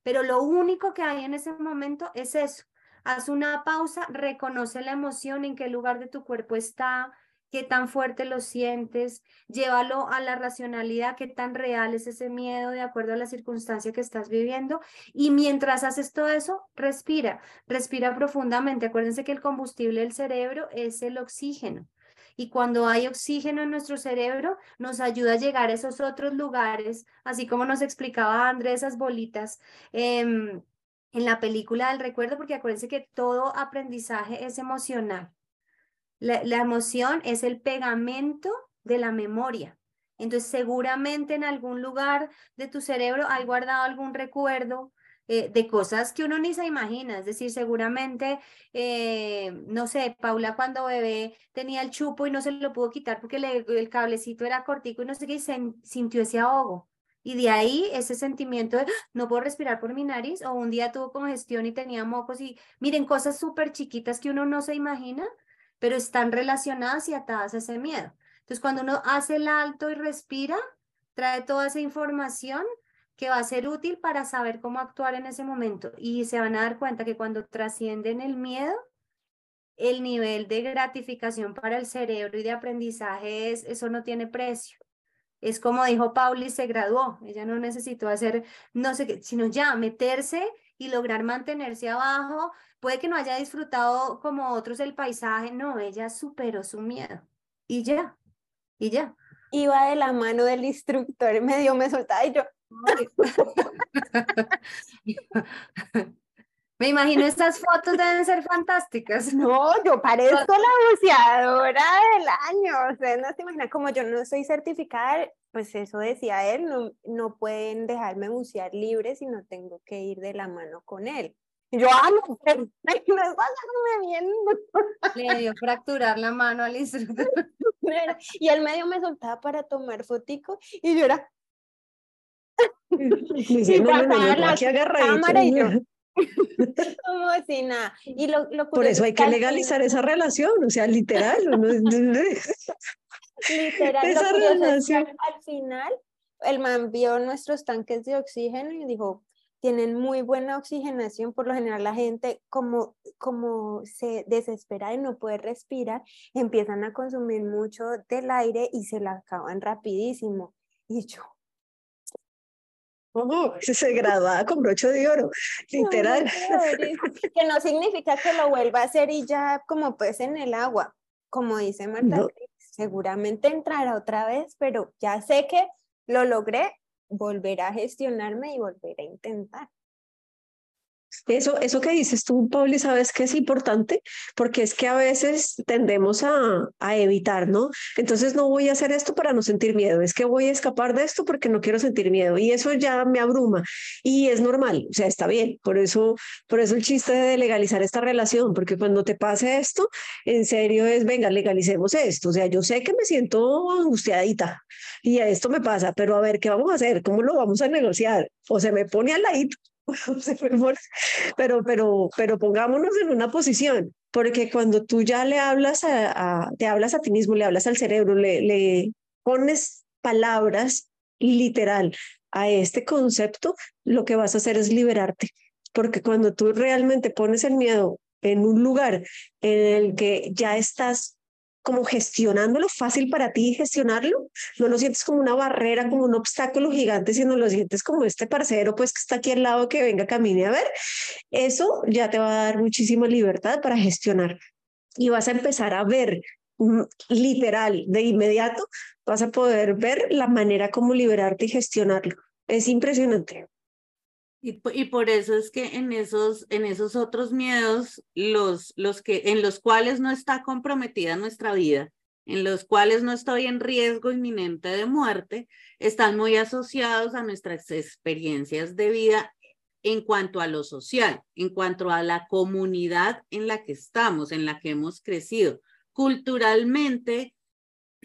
Pero lo único que hay en ese momento es eso. Haz una pausa, reconoce la emoción, en qué lugar de tu cuerpo está, qué tan fuerte lo sientes, llévalo a la racionalidad, qué tan real es ese miedo de acuerdo a la circunstancia que estás viviendo. Y mientras haces todo eso, respira, respira profundamente. Acuérdense que el combustible del cerebro es el oxígeno. Y cuando hay oxígeno en nuestro cerebro, nos ayuda a llegar a esos otros lugares, así como nos explicaba Andrés, esas bolitas. Em, en la película del recuerdo, porque acuérdense que todo aprendizaje es emocional. La, emoción es el pegamento de la memoria. Entonces, seguramente en algún lugar de tu cerebro hay guardado algún recuerdo eh, de cosas que uno ni se imagina. Es decir, seguramente, eh, no sé, Paula cuando bebé tenía el chupo y no se lo pudo quitar porque el cablecito era cortico y no sé qué, y se sintió ese ahogo. Y de ahí ese sentimiento de ¡Ah! no puedo respirar por mi nariz, o un día tuvo congestión y tenía mocos, y miren, cosas súper chiquitas que uno no se imagina, pero están relacionadas y atadas a ese miedo. Entonces, cuando uno hace el alto y respira, trae toda esa información que va a ser útil para saber cómo actuar en ese momento. Y se van a dar cuenta que cuando trascienden el miedo, el nivel de gratificación para el cerebro y de aprendizaje es, eso no tiene precio. Es como dijo Pauli, se graduó. Ella no necesitó hacer, no sé qué, sino ya meterse y lograr mantenerse abajo. Puede que no haya disfrutado como otros el paisaje, no, ella superó su miedo. Y ya, y ya. Iba de la mano del instructor, medio me soltaba y yo. (laughs) Me imagino estas fotos deben ser fantásticas. (laughs) No, yo parezco la buceadora del año. Ustedes no se imaginan, como yo no soy certificada, pues eso decía él, no, no pueden dejarme bucear libre si no tengo que ir de la mano con él. yo, amo, pero (laughs) no es bien. Le dio fracturar la mano al instructor. Y él medio me soltaba para tomar fotico y yo era... Y no, aquí cámara y yo... (laughs) Como si nada. Y lo, lo Por eso hay que legalizar esa relación, o sea, literal. literal. Esa relación. al final, el man vio nuestros tanques de oxígeno y dijo, tienen muy buena oxigenación, por lo general la gente como, como se desespera de no poder respirar, empiezan a consumir mucho del aire y se la acaban rapidísimo. Y yo, se graduaba con brocho de oro, (laughs) literal. que no significa que lo vuelva a hacer y ya como pues en el agua, como dice Marta, seguramente entrará otra vez, pero ya sé que lo logré, volver a gestionarme y volver a intentar. Eso, eso que dices tú, Pauli, sabes que es importante porque es que a veces tendemos a, a, evitar, ¿no? Entonces no voy a hacer esto para no sentir miedo, es que voy a escapar de esto porque no quiero sentir miedo y eso ya me abruma y es normal, o sea, está bien, por eso, por eso el chiste de legalizar esta relación, porque cuando te pase esto, en serio es, venga, legalicemos esto, o sea, yo sé que me siento angustiadita y a esto me pasa, pero a ver, ¿qué vamos a hacer? ¿Cómo lo vamos a negociar? O se me pone al ladito (laughs) pero, pero, pero pongámonos en una posición, porque cuando tú ya le hablas a, te hablas a ti mismo, le hablas al cerebro, le, le pones palabras literal a este concepto, lo que vas a hacer es liberarte, porque cuando tú realmente pones el miedo en un lugar en el que ya estás como gestionándolo fácil para ti gestionarlo, no lo sientes como una barrera, como un obstáculo gigante, sino lo sientes como este parcero pues que está aquí al lado que venga, camine a ver, eso ya te va a dar muchísima libertad para gestionar y vas a empezar a ver mm, literal de inmediato, vas a poder ver la manera como liberarte y gestionarlo. Es impresionante. Y, y, por eso es que en esos, en esos otros miedos, los, los que, en los cuales no está comprometida nuestra vida, en los cuales no estoy en riesgo inminente de muerte, están muy asociados a nuestras experiencias de vida en cuanto a lo social, en cuanto a la comunidad en la que estamos, en la que hemos crecido. Culturalmente,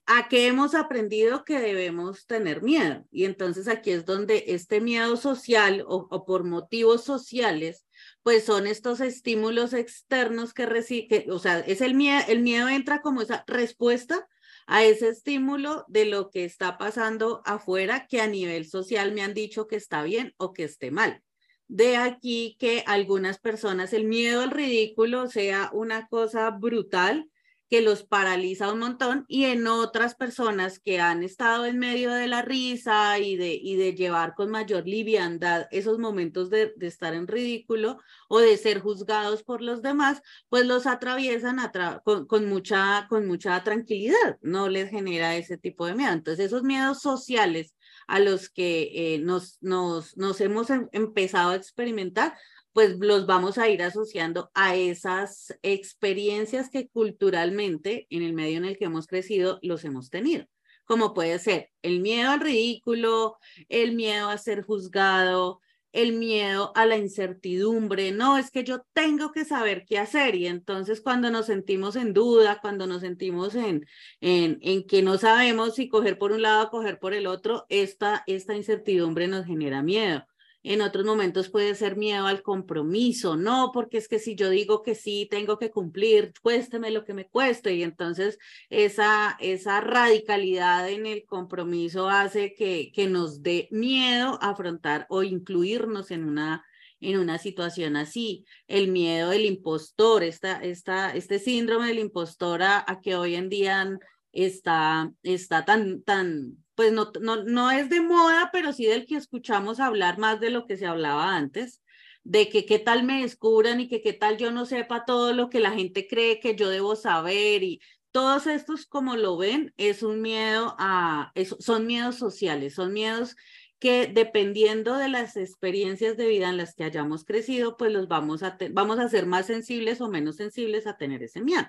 a qué hemos aprendido que debemos tener miedo. Y entonces aquí es donde este miedo social o, por motivos sociales, pues son estos estímulos externos que recibe, o sea, es el miedo, el miedo entra como esa respuesta a ese estímulo de lo que está pasando afuera que a nivel social me han dicho que está bien o que esté mal. De aquí que algunas personas el miedo al ridículo sea una cosa brutal que los paraliza un montón y en otras personas que han estado en medio de la risa y de, y de llevar con mayor liviandad esos momentos de, de estar en ridículo o de ser juzgados por los demás, pues los atraviesan con, mucha, con mucha tranquilidad, no les genera ese tipo de miedo. Entonces esos miedos sociales a los que eh, nos, nos, nos hemos em, empezado a experimentar pues los vamos a ir asociando a esas experiencias que culturalmente en el medio en el que hemos crecido los hemos tenido, como puede ser el miedo al ridículo, el miedo a ser juzgado, el miedo a la incertidumbre, no, es que yo tengo que saber qué hacer. Y entonces cuando nos sentimos en duda, cuando nos sentimos en, en, en que no sabemos si coger por un lado o coger por el otro, esta, esta incertidumbre nos genera miedo en otros momentos puede ser miedo al compromiso, no, porque es que si yo digo que sí, tengo que cumplir, cuésteme lo que me cueste, y entonces esa, esa radicalidad en el compromiso hace que, que nos dé miedo afrontar o incluirnos en una en una situación así. El miedo del impostor, esta, esta, este síndrome del impostor a, a, que hoy en día está, está tan, tan, pues no, no, no es de moda, pero sí del que escuchamos hablar más de lo que se hablaba antes, de que qué tal me descubran y que qué tal yo no sepa todo lo que la gente cree que yo debo saber y todos estos como lo ven es un miedo a, son miedos sociales, son miedos que dependiendo de las experiencias de vida en las que hayamos crecido, pues los vamos a, vamos a ser más sensibles o menos sensibles a tener ese miedo.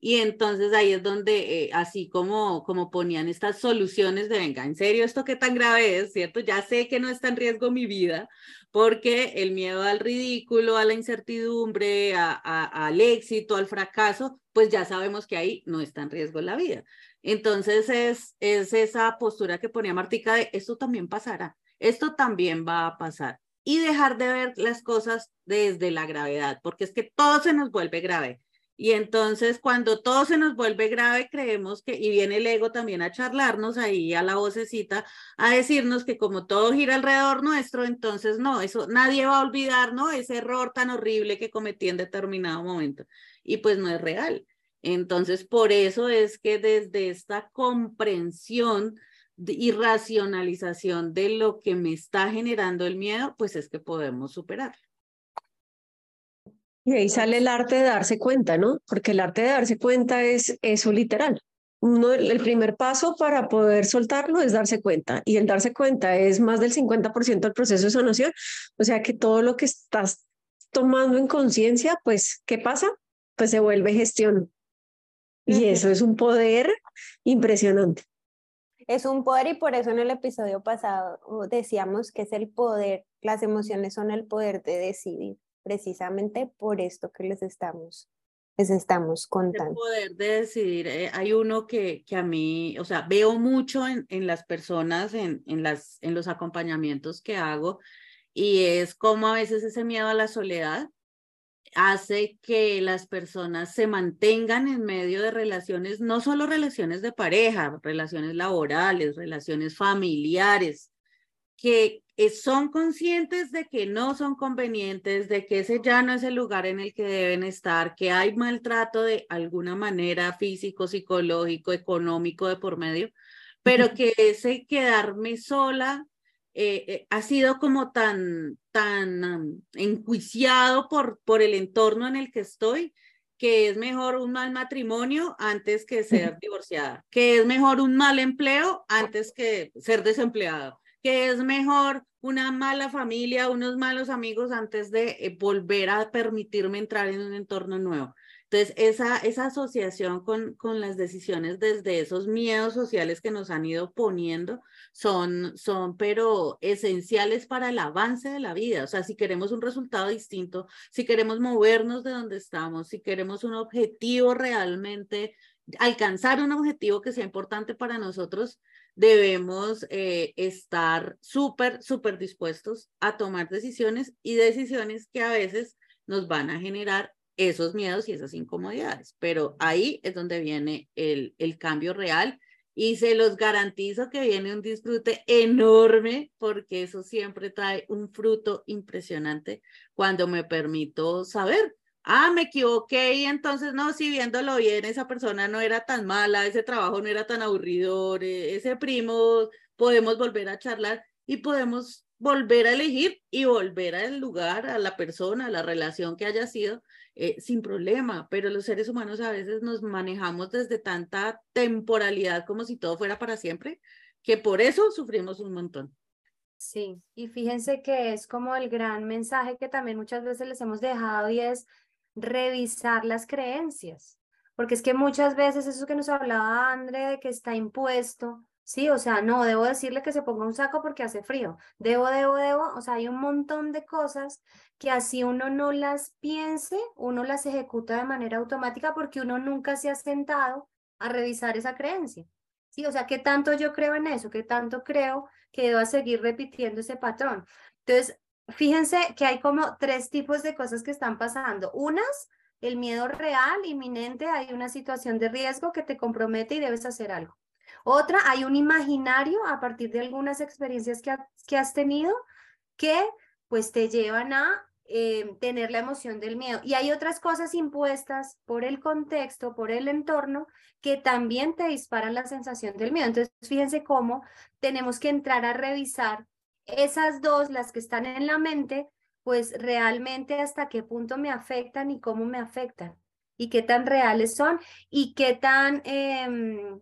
Y entonces ahí es donde, eh, así como, como ponían estas soluciones de, venga, en serio, esto qué tan grave es, ¿cierto? Ya sé que no está en riesgo mi vida, porque el miedo al ridículo, a la incertidumbre, a, al éxito, al fracaso, pues ya sabemos que ahí no está en riesgo la vida. Entonces es, es esa postura que ponía Martica de, esto también pasará, esto también va a pasar. Y dejar de ver las cosas desde la gravedad, porque es que todo se nos vuelve grave y entonces cuando todo se nos vuelve grave, creemos que, y viene el ego también a charlarnos ahí a la vocecita, a decirnos que como todo gira alrededor nuestro, entonces no, eso nadie va a olvidar, ¿no? Ese error tan horrible que cometí en determinado momento. Y pues no es real. Entonces, por eso es que desde esta comprensión y racionalización de lo que me está generando el miedo, pues es que podemos superarlo. Y ahí sale el arte de darse cuenta, ¿no? Porque el arte de darse cuenta es eso literal. Uno, el primer paso para poder soltarlo es darse cuenta. Y el darse cuenta es más del 50% del proceso de sanación. O sea que todo lo que estás tomando en conciencia, pues, ¿qué pasa? Pues se vuelve gestión. Y eso es un poder impresionante. Es un poder y por eso en el episodio pasado decíamos que es el poder, las emociones son el poder de decidir precisamente por esto que les estamos, les estamos contando. El poder de decidir, eh, hay uno que, que a mí, o sea, veo mucho en, en las personas, en, en, las, en los acompañamientos que hago, y es como a veces ese miedo a la soledad hace que las personas se mantengan en medio de relaciones, no solo relaciones de pareja, relaciones laborales, relaciones familiares, que son conscientes de que no son convenientes, de que ese ya no es el lugar en el que deben estar, que hay maltrato de alguna manera físico, psicológico, económico de por medio, pero que ese quedarme sola eh, eh, ha sido como tan, tan enjuiciado por, por el entorno en el que estoy, que es mejor un mal matrimonio antes que ser divorciada, que es mejor un mal empleo antes que ser desempleado que es mejor una mala familia, unos malos amigos antes de eh, volver a permitirme entrar en un entorno nuevo. Entonces, esa, esa asociación con, con las decisiones desde esos miedos sociales que nos han ido poniendo son, son, pero esenciales para el avance de la vida. O sea, si queremos un resultado distinto, si queremos movernos de donde estamos, si queremos un objetivo realmente alcanzar un objetivo que sea importante para nosotros, debemos eh, estar súper, súper dispuestos a tomar decisiones y decisiones que a veces nos van a generar esos miedos y esas incomodidades. Pero ahí es donde viene el, el cambio real y se los garantizo que viene un disfrute enorme porque eso siempre trae un fruto impresionante cuando me permito saber ah, me equivoqué y entonces no, si viéndolo bien, esa persona no era tan mala, ese trabajo no era tan aburridor, e, ese primo, podemos volver a charlar y podemos volver a elegir y volver al lugar, a la persona, a la relación que haya sido, eh, sin problema, pero los seres humanos a veces nos manejamos desde tanta temporalidad como si todo fuera para siempre, que por eso sufrimos un montón. Sí, y fíjense que es como el gran mensaje que también muchas veces les hemos dejado y es revisar las creencias, porque es que muchas veces eso que nos hablaba André de que está impuesto, sí, o sea, no, debo decirle que se ponga un saco porque hace frío, debo, debo, debo, o sea, hay un montón de cosas que así uno no las piense, uno las ejecuta de manera automática porque uno nunca se ha sentado a revisar esa creencia. Sí, o sea, ¿qué tanto yo creo en eso? ¿Qué tanto creo que debo seguir repitiendo ese patrón? Entonces, fíjense que hay como tres tipos de cosas que están pasando. Unas, el miedo real, inminente, hay una situación de riesgo que te compromete y debes hacer algo. Otra, hay un imaginario a partir de algunas experiencias que, que has tenido que pues te llevan a eh, tener la emoción del miedo. Y hay otras cosas impuestas por el contexto, por el entorno, que también te disparan la sensación del miedo. Entonces, fíjense cómo tenemos que entrar a revisar esas dos, las que están en la mente, pues realmente hasta qué punto me afectan y cómo me afectan y qué tan reales son y qué tan em,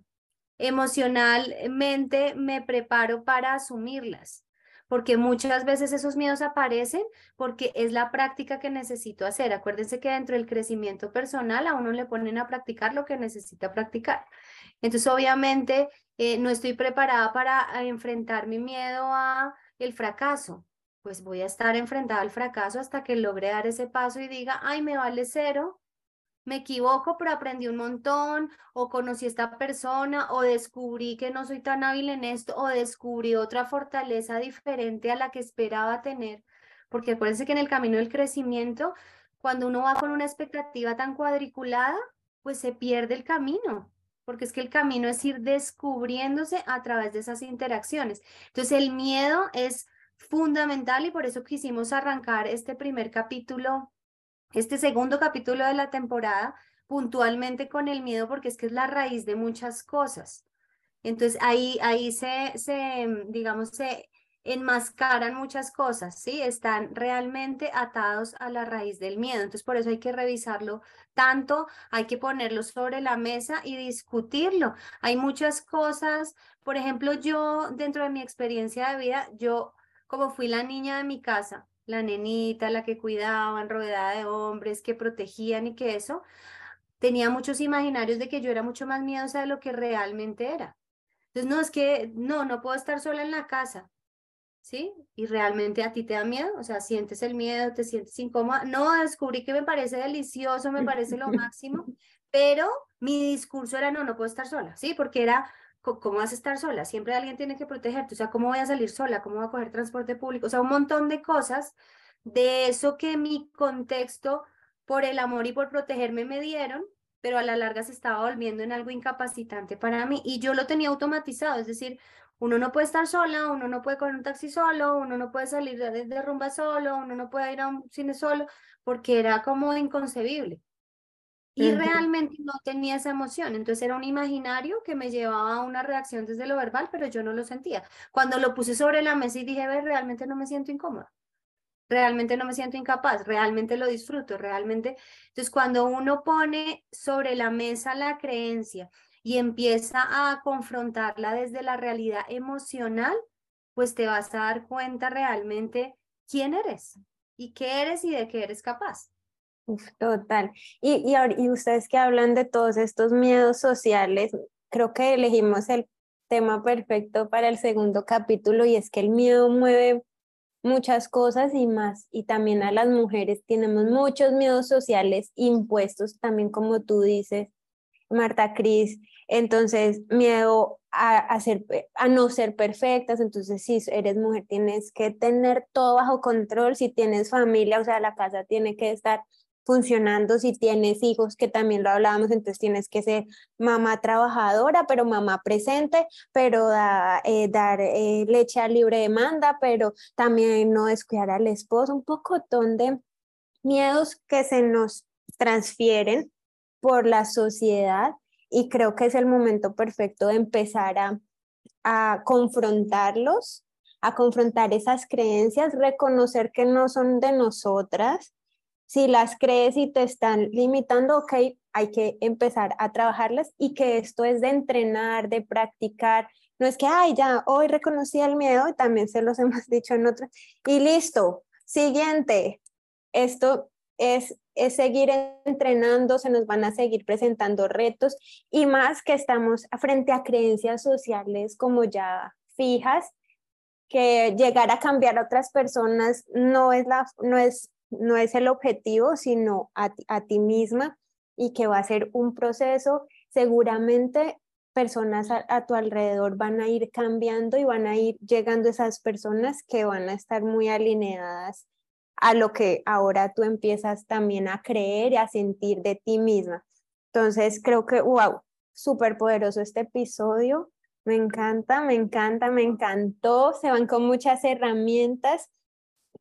emocionalmente me preparo para asumirlas. Porque muchas veces esos miedos aparecen porque es la práctica que necesito hacer. Acuérdense que dentro del crecimiento personal a uno le ponen a practicar lo que necesita practicar. Entonces, obviamente, eh, no estoy preparada para enfrentar mi miedo a el fracaso, pues voy a estar enfrentada al fracaso hasta que logre dar ese paso y diga, ay, me vale cero, me equivoco, pero aprendí un montón, o conocí a esta persona, o descubrí que no soy tan hábil en esto, o descubrí otra fortaleza diferente a la que esperaba tener. Porque acuérdense que en el camino del crecimiento, cuando uno va con una expectativa tan cuadriculada, pues se pierde el camino porque es que el camino es ir descubriéndose a través de esas interacciones. Entonces, el miedo es fundamental y por eso quisimos arrancar este primer capítulo, este segundo capítulo de la temporada, puntualmente con el miedo, porque es que es la raíz de muchas cosas. Entonces, ahí, ahí se, se digamos, se enmascaran muchas cosas, ¿sí? Están realmente atados a la raíz del miedo. Entonces, por eso hay que revisarlo tanto, hay que ponerlo sobre la mesa y discutirlo. Hay muchas cosas, por ejemplo, yo dentro de mi experiencia de vida, yo como fui la niña de mi casa, la nenita, la que cuidaban, rodeada de hombres que protegían y que eso, tenía muchos imaginarios de que yo era mucho más miedosa de lo que realmente era. Entonces, no, es que no, no puedo estar sola en la casa. ¿Sí? Y realmente a ti te da miedo, o sea, sientes el miedo, te sientes incómoda. No, descubrí que me parece delicioso, me parece lo (laughs) máximo, pero mi discurso era, no, no puedo estar sola, ¿sí? Porque era, ¿cómo vas a estar sola? Siempre alguien tiene que protegerte, o sea, ¿cómo voy a salir sola? ¿Cómo voy a coger transporte público? O sea, un montón de cosas de eso que mi contexto, por el amor y por protegerme, me dieron, pero a la larga se estaba volviendo en algo incapacitante para mí y yo lo tenía automatizado, es decir, uno no puede estar sola, uno no puede coger un taxi solo, uno no puede salir de, rumba solo, uno no puede ir a un cine solo, porque era como inconcebible. Y realmente no tenía esa emoción, entonces era un imaginario que me llevaba a una reacción desde lo verbal, pero yo no lo sentía. Cuando lo puse sobre la mesa y dije, ve, realmente no me siento incómoda, realmente no me siento incapaz, realmente lo disfruto, realmente. Entonces, cuando uno pone sobre la mesa la creencia y empieza a confrontarla desde la realidad emocional, pues te vas a dar cuenta realmente quién eres y qué eres y de qué eres capaz. total. Y, y, y ustedes que hablan de todos estos miedos sociales, creo que elegimos el tema perfecto para el segundo capítulo y es que el miedo mueve muchas cosas y más. Y también a las mujeres tenemos muchos miedos sociales impuestos, también como tú dices, Marta Cris. Entonces, miedo a, a, a no ser perfectas. Entonces, si eres mujer, tienes que tener todo bajo control. Si tienes familia, o sea, la casa tiene que estar funcionando. Si tienes hijos, que también lo hablábamos, entonces tienes que ser mamá trabajadora, pero mamá presente, pero eh, dar eh, leche a libre demanda, pero también no descuidar al esposo. Un poco de miedos que se nos transfieren por la sociedad y creo que es el momento perfecto de empezar a, a confrontarlos, a confrontar esas creencias, reconocer que no son de nosotras. Si las crees y te están limitando, ok, hay que empezar a trabajarlas y que esto es de entrenar, de practicar. No es que, ay, ya, hoy reconocí el miedo, y también se los (laughs) hemos dicho en otros, y listo, siguiente. Esto es, es seguir entrenando, se nos van a seguir presentando retos y más que estamos frente a creencias sociales como ya fijas, que llegar a cambiar a otras personas no es, la, no es, no es el objetivo, sino a, a ti misma y que va a ser un proceso. Seguramente personas a, a, tu alrededor van a ir cambiando y van a ir llegando esas personas que van a estar muy alineadas a lo que ahora tú empiezas también a creer y a sentir de ti misma. Entonces creo que, wow, súper poderoso este episodio. Me encanta, me encanta, me encantó. Se van con muchas herramientas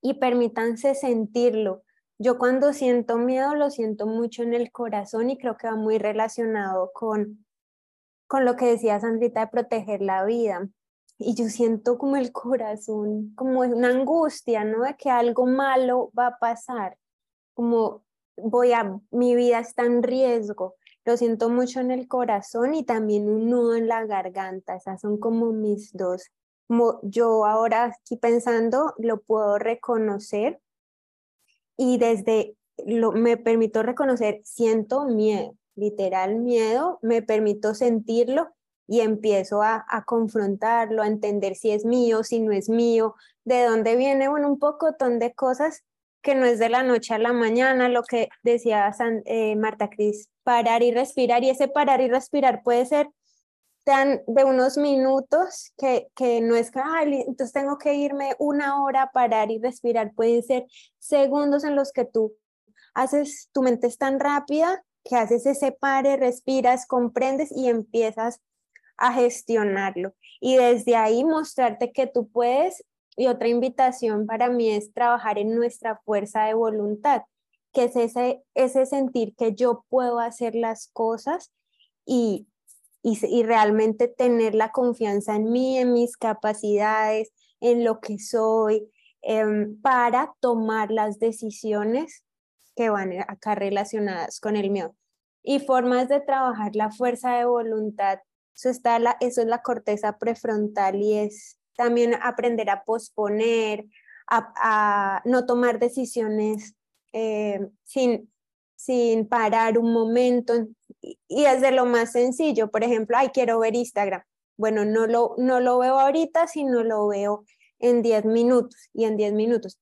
y permítanse sentirlo. Yo cuando siento miedo lo siento mucho en el corazón y creo que va muy relacionado con, con lo que decía Sandrita de proteger la vida y yo siento como el corazón, como una angustia, ¿no? De que algo malo va a pasar, como voy a, mi vida está en riesgo. Lo siento mucho en el corazón y también un nudo en la garganta. Esas son como mis dos. Como yo ahora aquí pensando, lo puedo reconocer y desde lo me permito reconocer, siento miedo, literal miedo, me permito sentirlo y empiezo a, confrontarlo, a entender si es mío, si no es mío, de dónde viene, bueno, un poco de cosas que no es de la noche a la mañana, lo que decía eh, Marta Cris, parar y respirar, y ese parar y respirar puede ser tan de unos minutos que, que no es que, entonces tengo que irme una hora a parar y respirar, pueden ser segundos en los que tú haces, tu mente es tan rápida que haces ese pare, respiras, comprendes y empiezas a gestionarlo. Y desde ahí mostrarte que tú puedes. Y otra invitación para mí es trabajar en nuestra fuerza de voluntad, que es ese, ese sentir que yo puedo hacer las cosas y, y, realmente tener la confianza en mí, en mis capacidades, en lo que soy, em, para tomar las decisiones que van acá relacionadas con el miedo. Y formas de trabajar la fuerza de voluntad eso, está la, eso es la corteza prefrontal y es también aprender a posponer, a, no tomar decisiones eh, sin, sin parar un momento. Y es de lo más sencillo, por ejemplo, ay, quiero ver Instagram. Bueno, no lo, no lo veo ahorita, sino lo veo en 10 minutos y en 10 minutos.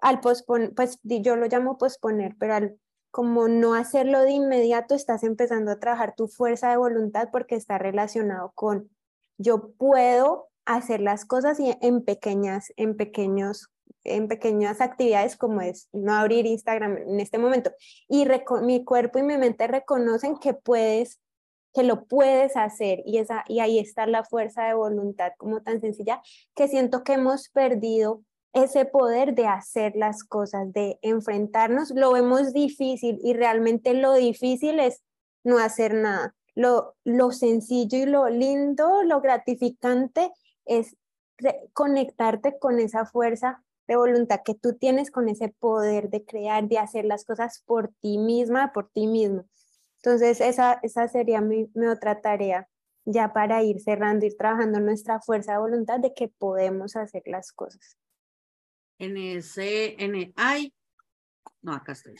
Al posponer, pues yo lo llamo posponer, pero al como no hacerlo de inmediato, estás empezando a trabajar tu fuerza de voluntad porque está relacionado con yo puedo hacer las cosas en pequeñas, en pequeños, en pequeñas actividades como es no abrir Instagram en este momento. Y mi cuerpo y mi mente reconocen que puedes, que lo puedes hacer y, esa, y ahí está la fuerza de voluntad como tan sencilla que siento que hemos perdido ese poder de hacer las cosas, de enfrentarnos, lo vemos difícil y realmente lo difícil es no hacer nada. Lo, lo sencillo y lo lindo, lo gratificante es conectarte con esa fuerza de voluntad que tú tienes, con ese poder de crear, de hacer las cosas por ti misma, por ti mismo. Entonces, esa, esa sería mi, mi otra tarea, ya para ir cerrando, ir trabajando nuestra fuerza de voluntad de que podemos hacer las cosas en ese, en el, ay, no, acá estoy.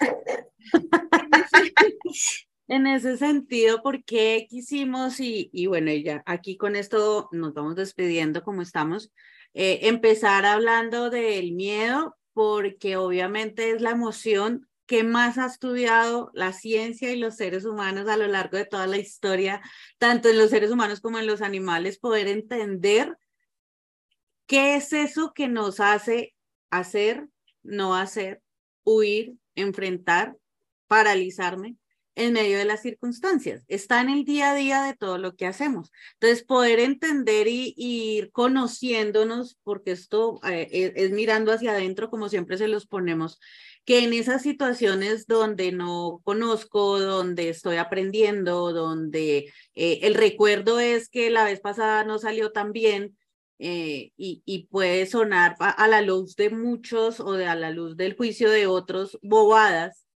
(laughs) en, ese, sentido, ¿por qué quisimos, y, y bueno, ya aquí con esto nos vamos despidiendo como estamos, eh, empezar hablando del miedo, porque obviamente es la emoción que más ha estudiado la ciencia y los seres humanos a lo largo de toda la historia, tanto en los seres humanos como en los animales, poder entender qué es eso que nos hace hacer, no hacer, huir, enfrentar, paralizarme en medio de las circunstancias. Está en el día a día de todo lo que hacemos. Entonces, poder entender y, ir conociéndonos, porque esto eh, es, es, mirando hacia adentro, como siempre se los ponemos, que en esas situaciones donde no conozco, donde estoy aprendiendo, donde eh, el recuerdo es que la vez pasada no salió tan bien, eh, y, y, puede sonar a, la luz de muchos o de a la luz del juicio de otros bobadas,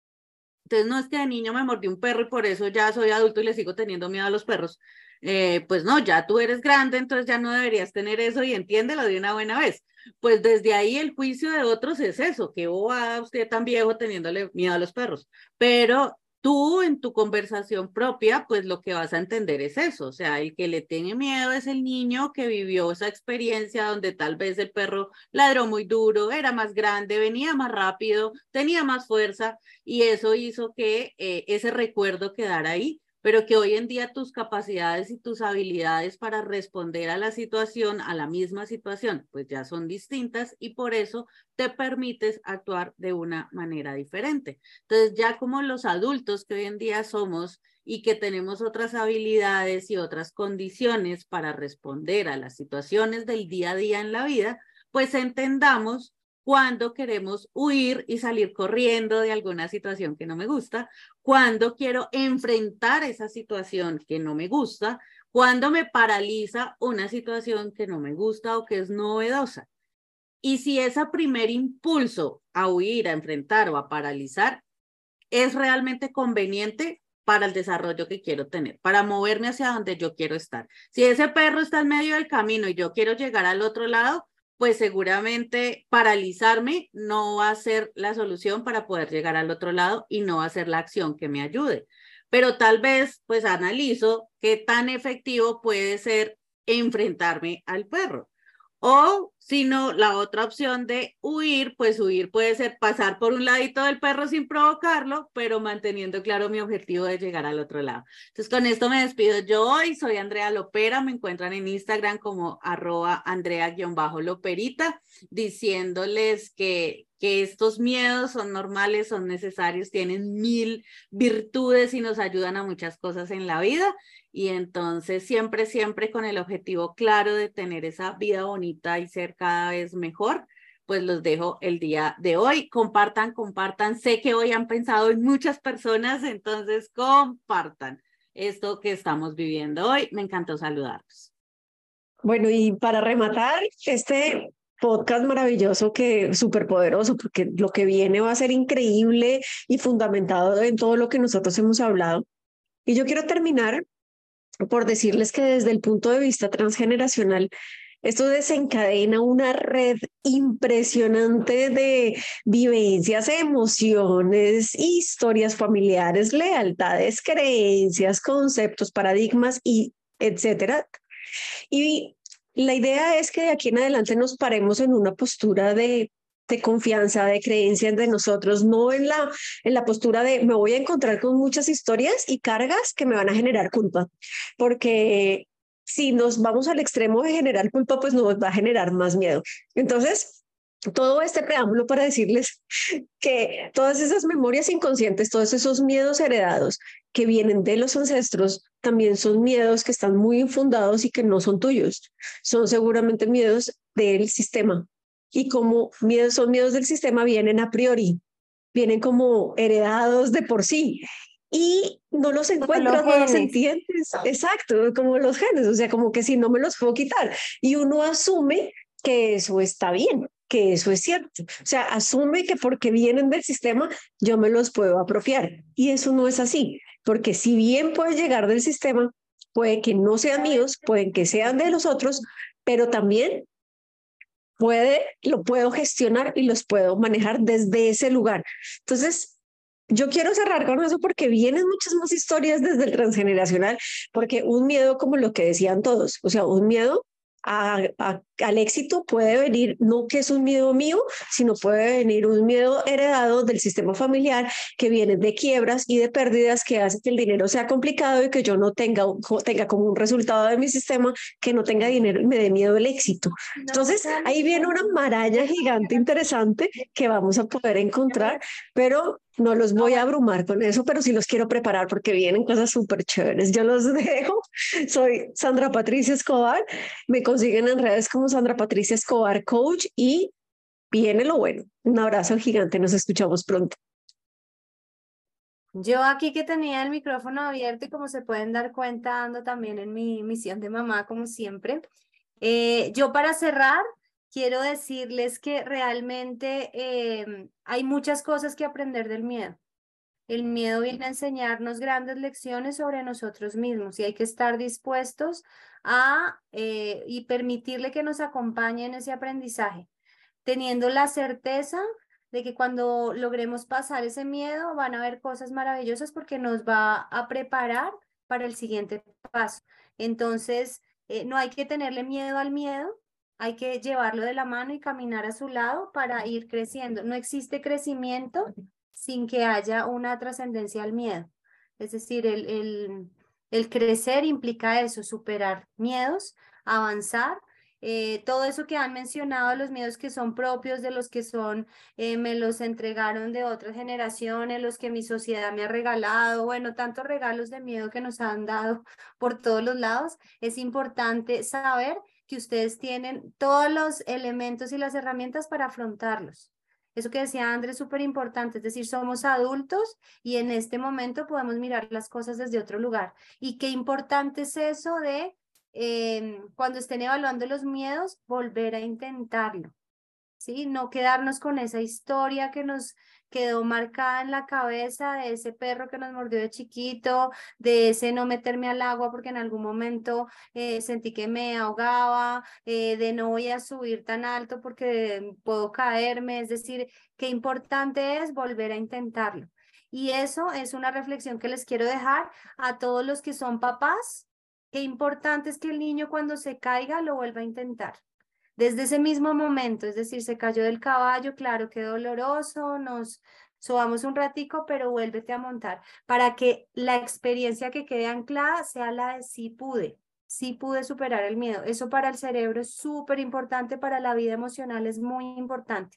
entonces no es que de niño me mordió un perro y por eso ya soy adulto y le sigo teniendo miedo a los perros. Eh, pues no, ya tú eres grande, entonces ya no deberías tener eso y entiéndelo de una buena vez. Pues desde ahí el juicio de otros es eso, que va usted tan viejo teniéndole miedo a los perros. Pero tú en tu conversación propia, pues lo que vas a entender es eso, o sea, el que le tiene miedo es el niño que vivió esa experiencia donde tal vez el perro ladró muy duro, era más grande, venía más rápido, tenía más fuerza y eso hizo que eh, ese recuerdo quedara ahí pero que hoy en día tus capacidades y tus habilidades para responder a la situación, a la misma situación, pues ya son distintas y por eso te permites actuar de una manera diferente. Entonces, ya como los adultos que hoy en día somos y que tenemos otras habilidades y otras condiciones para responder a las situaciones del día a día en la vida, pues entendamos cuando queremos huir y salir corriendo de alguna situación que no me gusta, cuando quiero enfrentar esa situación que no me gusta, cuando me paraliza una situación que no me gusta o que es novedosa. Y si ese primer impulso a huir, a enfrentar o a paralizar es realmente conveniente para el desarrollo que quiero tener, para moverme hacia donde yo quiero estar. Si ese perro está en medio del camino y yo quiero llegar al otro lado, pues seguramente paralizarme no va a ser la solución para poder llegar al otro lado y no va a ser la acción que me ayude. Pero tal vez, pues analizo qué tan efectivo puede ser enfrentarme al perro. O si no, la otra opción de huir, pues huir puede ser pasar por un ladito del perro sin provocarlo, pero manteniendo claro mi objetivo de llegar al otro lado. Entonces, con esto me despido yo hoy. Soy Andrea Lopera. Me encuentran en Instagram como arroba Andrea-Loperita, diciéndoles que, que estos miedos son normales, son necesarios, tienen mil virtudes y nos ayudan a muchas cosas en la vida y entonces siempre, siempre con el objetivo claro de tener esa vida bonita y ser cada vez mejor, pues los dejo el día de hoy. Compartan, compartan. Sé que hoy han pensado en muchas personas, entonces compartan esto que estamos viviendo hoy. Me encantó saludarlos. Bueno, y para rematar, este podcast maravilloso que súper poderoso porque lo que viene va a ser increíble y fundamentado en todo lo que nosotros hemos hablado. Y yo quiero terminar por decirles que desde el punto de vista transgeneracional, esto desencadena una red impresionante de vivencias, emociones, historias familiares, lealtades, creencias, conceptos, paradigmas y etcétera. Y la idea es que de aquí en adelante nos paremos en una postura de de confianza, de creencia de nosotros, no en la, en la postura de me voy a encontrar con muchas historias y cargas que me van a generar culpa, porque si nos vamos al extremo de generar culpa, pues nos va a generar más miedo. Entonces, todo este preámbulo para decirles que todas esas memorias inconscientes, todos esos miedos heredados que vienen de los ancestros, también son miedos que están muy infundados y que no son tuyos. Son seguramente miedos del sistema, y como miedos son miedos del sistema, vienen a priori, vienen como heredados de por sí. Y no los encuentras, no los entiendes. Exacto, como los genes, o sea, como que si no me los puedo quitar. Y uno asume que eso está bien, que eso es cierto. O sea, asume que porque vienen del sistema, yo me los puedo apropiar. Y eso no es así, porque si bien puede llegar del sistema, puede que no sean míos, pueden que sean de los otros, pero también puede, lo puedo gestionar y los puedo manejar desde ese lugar. Entonces, yo quiero cerrar con eso porque vienen muchas más historias desde el transgeneracional, porque un miedo como lo que decían todos, o sea, un miedo a, al éxito puede venir, no que es un miedo mío, sino puede venir un miedo heredado del sistema familiar que viene de quiebras y de pérdidas que hace que el dinero sea complicado y que yo no tenga, tenga como un resultado de mi sistema que no tenga dinero y me dé miedo el éxito. Entonces, ahí viene una maraña gigante interesante que vamos a poder encontrar, pero no los voy a abrumar con eso, pero sí los quiero preparar porque vienen cosas súper chéveres. Yo los (laughs) dejo. Soy Sandra Patricia Escobar. Me consiguen en redes como Sandra Patricia Escobar Coach y viene lo bueno. Un abrazo gigante. Nos escuchamos pronto. Yo aquí que tenía el micrófono abierto y como se pueden dar cuenta, ando también en mi misión de mamá, como siempre. Eh, yo para cerrar, quiero decirles que realmente em, hay muchas cosas que aprender del miedo. El miedo viene a enseñarnos grandes lecciones sobre nosotros mismos y hay que estar dispuestos a eh, y permitirle que nos acompañe en ese aprendizaje, teniendo la certeza de que cuando logremos pasar ese miedo van a haber cosas maravillosas porque nos va a preparar para el siguiente paso. Entonces, eh, no hay que tenerle miedo al miedo, hay que llevarlo de la mano y caminar a su lado para ir creciendo. No existe crecimiento sin que haya una trascendencia al miedo. Es decir, el, el, el, crecer implica eso, superar miedos, avanzar. Eh, todo eso que han mencionado, los miedos que son propios, de los que son, eh, me los entregaron de otras generaciones, los que mi sociedad me ha regalado, bueno, tantos regalos de miedo que nos han dado (laughs) por todos los lados, es importante saber que ustedes tienen todos los elementos y las herramientas para afrontarlos. Eso que decía Andrés es súper importante, es decir, somos adultos y en este momento podemos mirar las cosas desde otro lugar. Y qué importante es eso de em, cuando estén evaluando los miedos, volver a intentarlo. ¿sí? No quedarnos con esa historia que nos quedó marcada en la cabeza de ese perro que nos mordió de chiquito, de ese no meterme al agua porque en algún momento eh, sentí que me ahogaba, eh, de no voy a subir tan alto porque puedo caerme, es decir, qué importante es volver a intentarlo. Y eso es una reflexión que les quiero dejar a todos los que son papás. Qué importante es que el niño cuando se caiga lo vuelva a intentar desde ese mismo momento, es decir, se cayó del caballo, claro, qué doloroso, nos sobamos un ratico, pero vuélvete a montar, para que la experiencia que quede anclada sea la de sí pude, sí pude superar el miedo. Eso para el cerebro es súper importante, para la vida emocional es muy importante.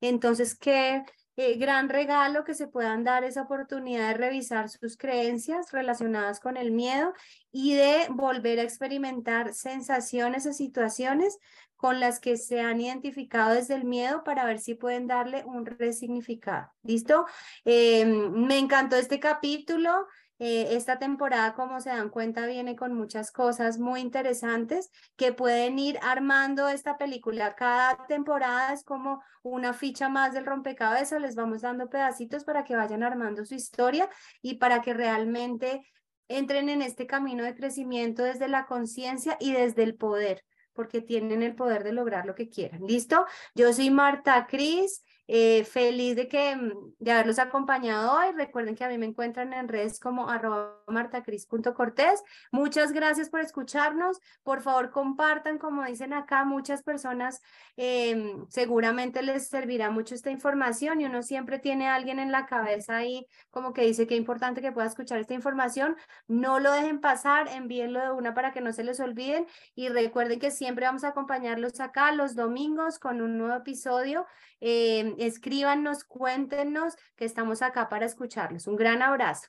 Entonces, ¿qué eh, gran regalo que se puedan dar esa oportunidad de revisar sus creencias relacionadas con el miedo y de volver a experimentar sensaciones o situaciones con las que se han identificado desde el miedo para ver si pueden darle un resignificado. ¿Listo? Em, me encantó este capítulo. Eh, esta temporada, como se dan cuenta, viene con muchas cosas muy interesantes que pueden ir armando esta película. Cada temporada es como una ficha más del rompecabezas, les vamos dando pedacitos para que vayan armando su historia y para que realmente entren en este camino de crecimiento desde la conciencia y desde el poder porque tienen el poder de lograr lo que quieran. ¿Listo? Yo soy Marta Cris. Eh, feliz de que mm, de haberlos acompañado hoy. Recuerden que a mí me encuentran en redes como arroba martacris.cortés. Muchas gracias por escucharnos. Por favor, compartan, como dicen acá, muchas personas em, seguramente les servirá mucho esta información y uno siempre tiene a alguien en la cabeza ahí como que dice que es importante que pueda escuchar esta información. No lo dejen pasar, envíenlo de una para que no se les olviden y recuerden que siempre vamos a acompañarlos acá los domingos con un nuevo episodio. Eh, escríbanos, cuéntenos que estamos acá para escucharlos. Un gran abrazo.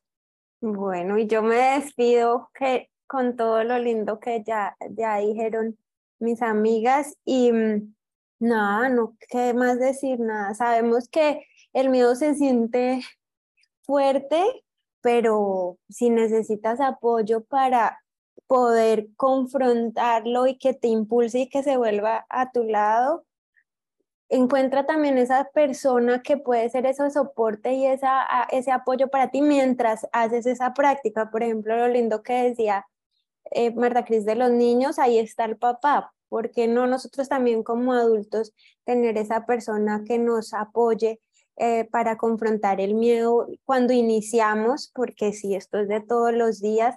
Bueno, y yo me despido que, con todo lo lindo que ya, ya dijeron mis amigas y mm, nada, no qué más decir nada. Sabemos que el miedo se siente fuerte, pero si necesitas apoyo para poder confrontarlo y que te impulse y que se vuelva a tu lado, encuentra también esa persona que puede ser ese soporte y esa, ese apoyo para ti mientras haces esa práctica. Por ejemplo, lo lindo que decía eh, Marta Cris de los niños, ahí está el papá. ¿Por qué no nosotros también como adultos tener esa persona que nos apoye eh, para confrontar el miedo cuando iniciamos? Porque si esto es de todos los días,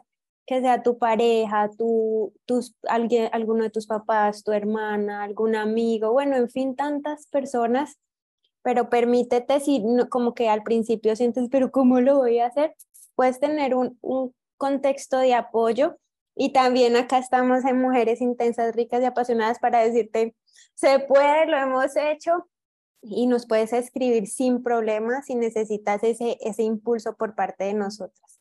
que sea tu pareja, tu, tus, alguien, alguno de tus papás, tu hermana, algún amigo, bueno, en fin, tantas personas, pero permítete si como que al principio sientes, pero ¿cómo lo voy a hacer? Puedes tener un, un contexto de apoyo y también acá estamos en Mujeres Intensas, Ricas y Apasionadas para decirte, se puede, lo hemos hecho y nos puedes escribir sin problema si necesitas ese, ese impulso por parte de nosotras.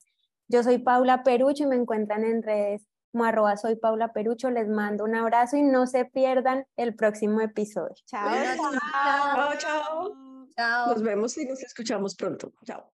Yo soy Paula Perucho y me encuentran en redes como arroba soy Paula Perucho. Les mando un abrazo y no se pierdan el próximo episodio. Chao. chao. chao. chao. Nos vemos y nos escuchamos pronto. Chao.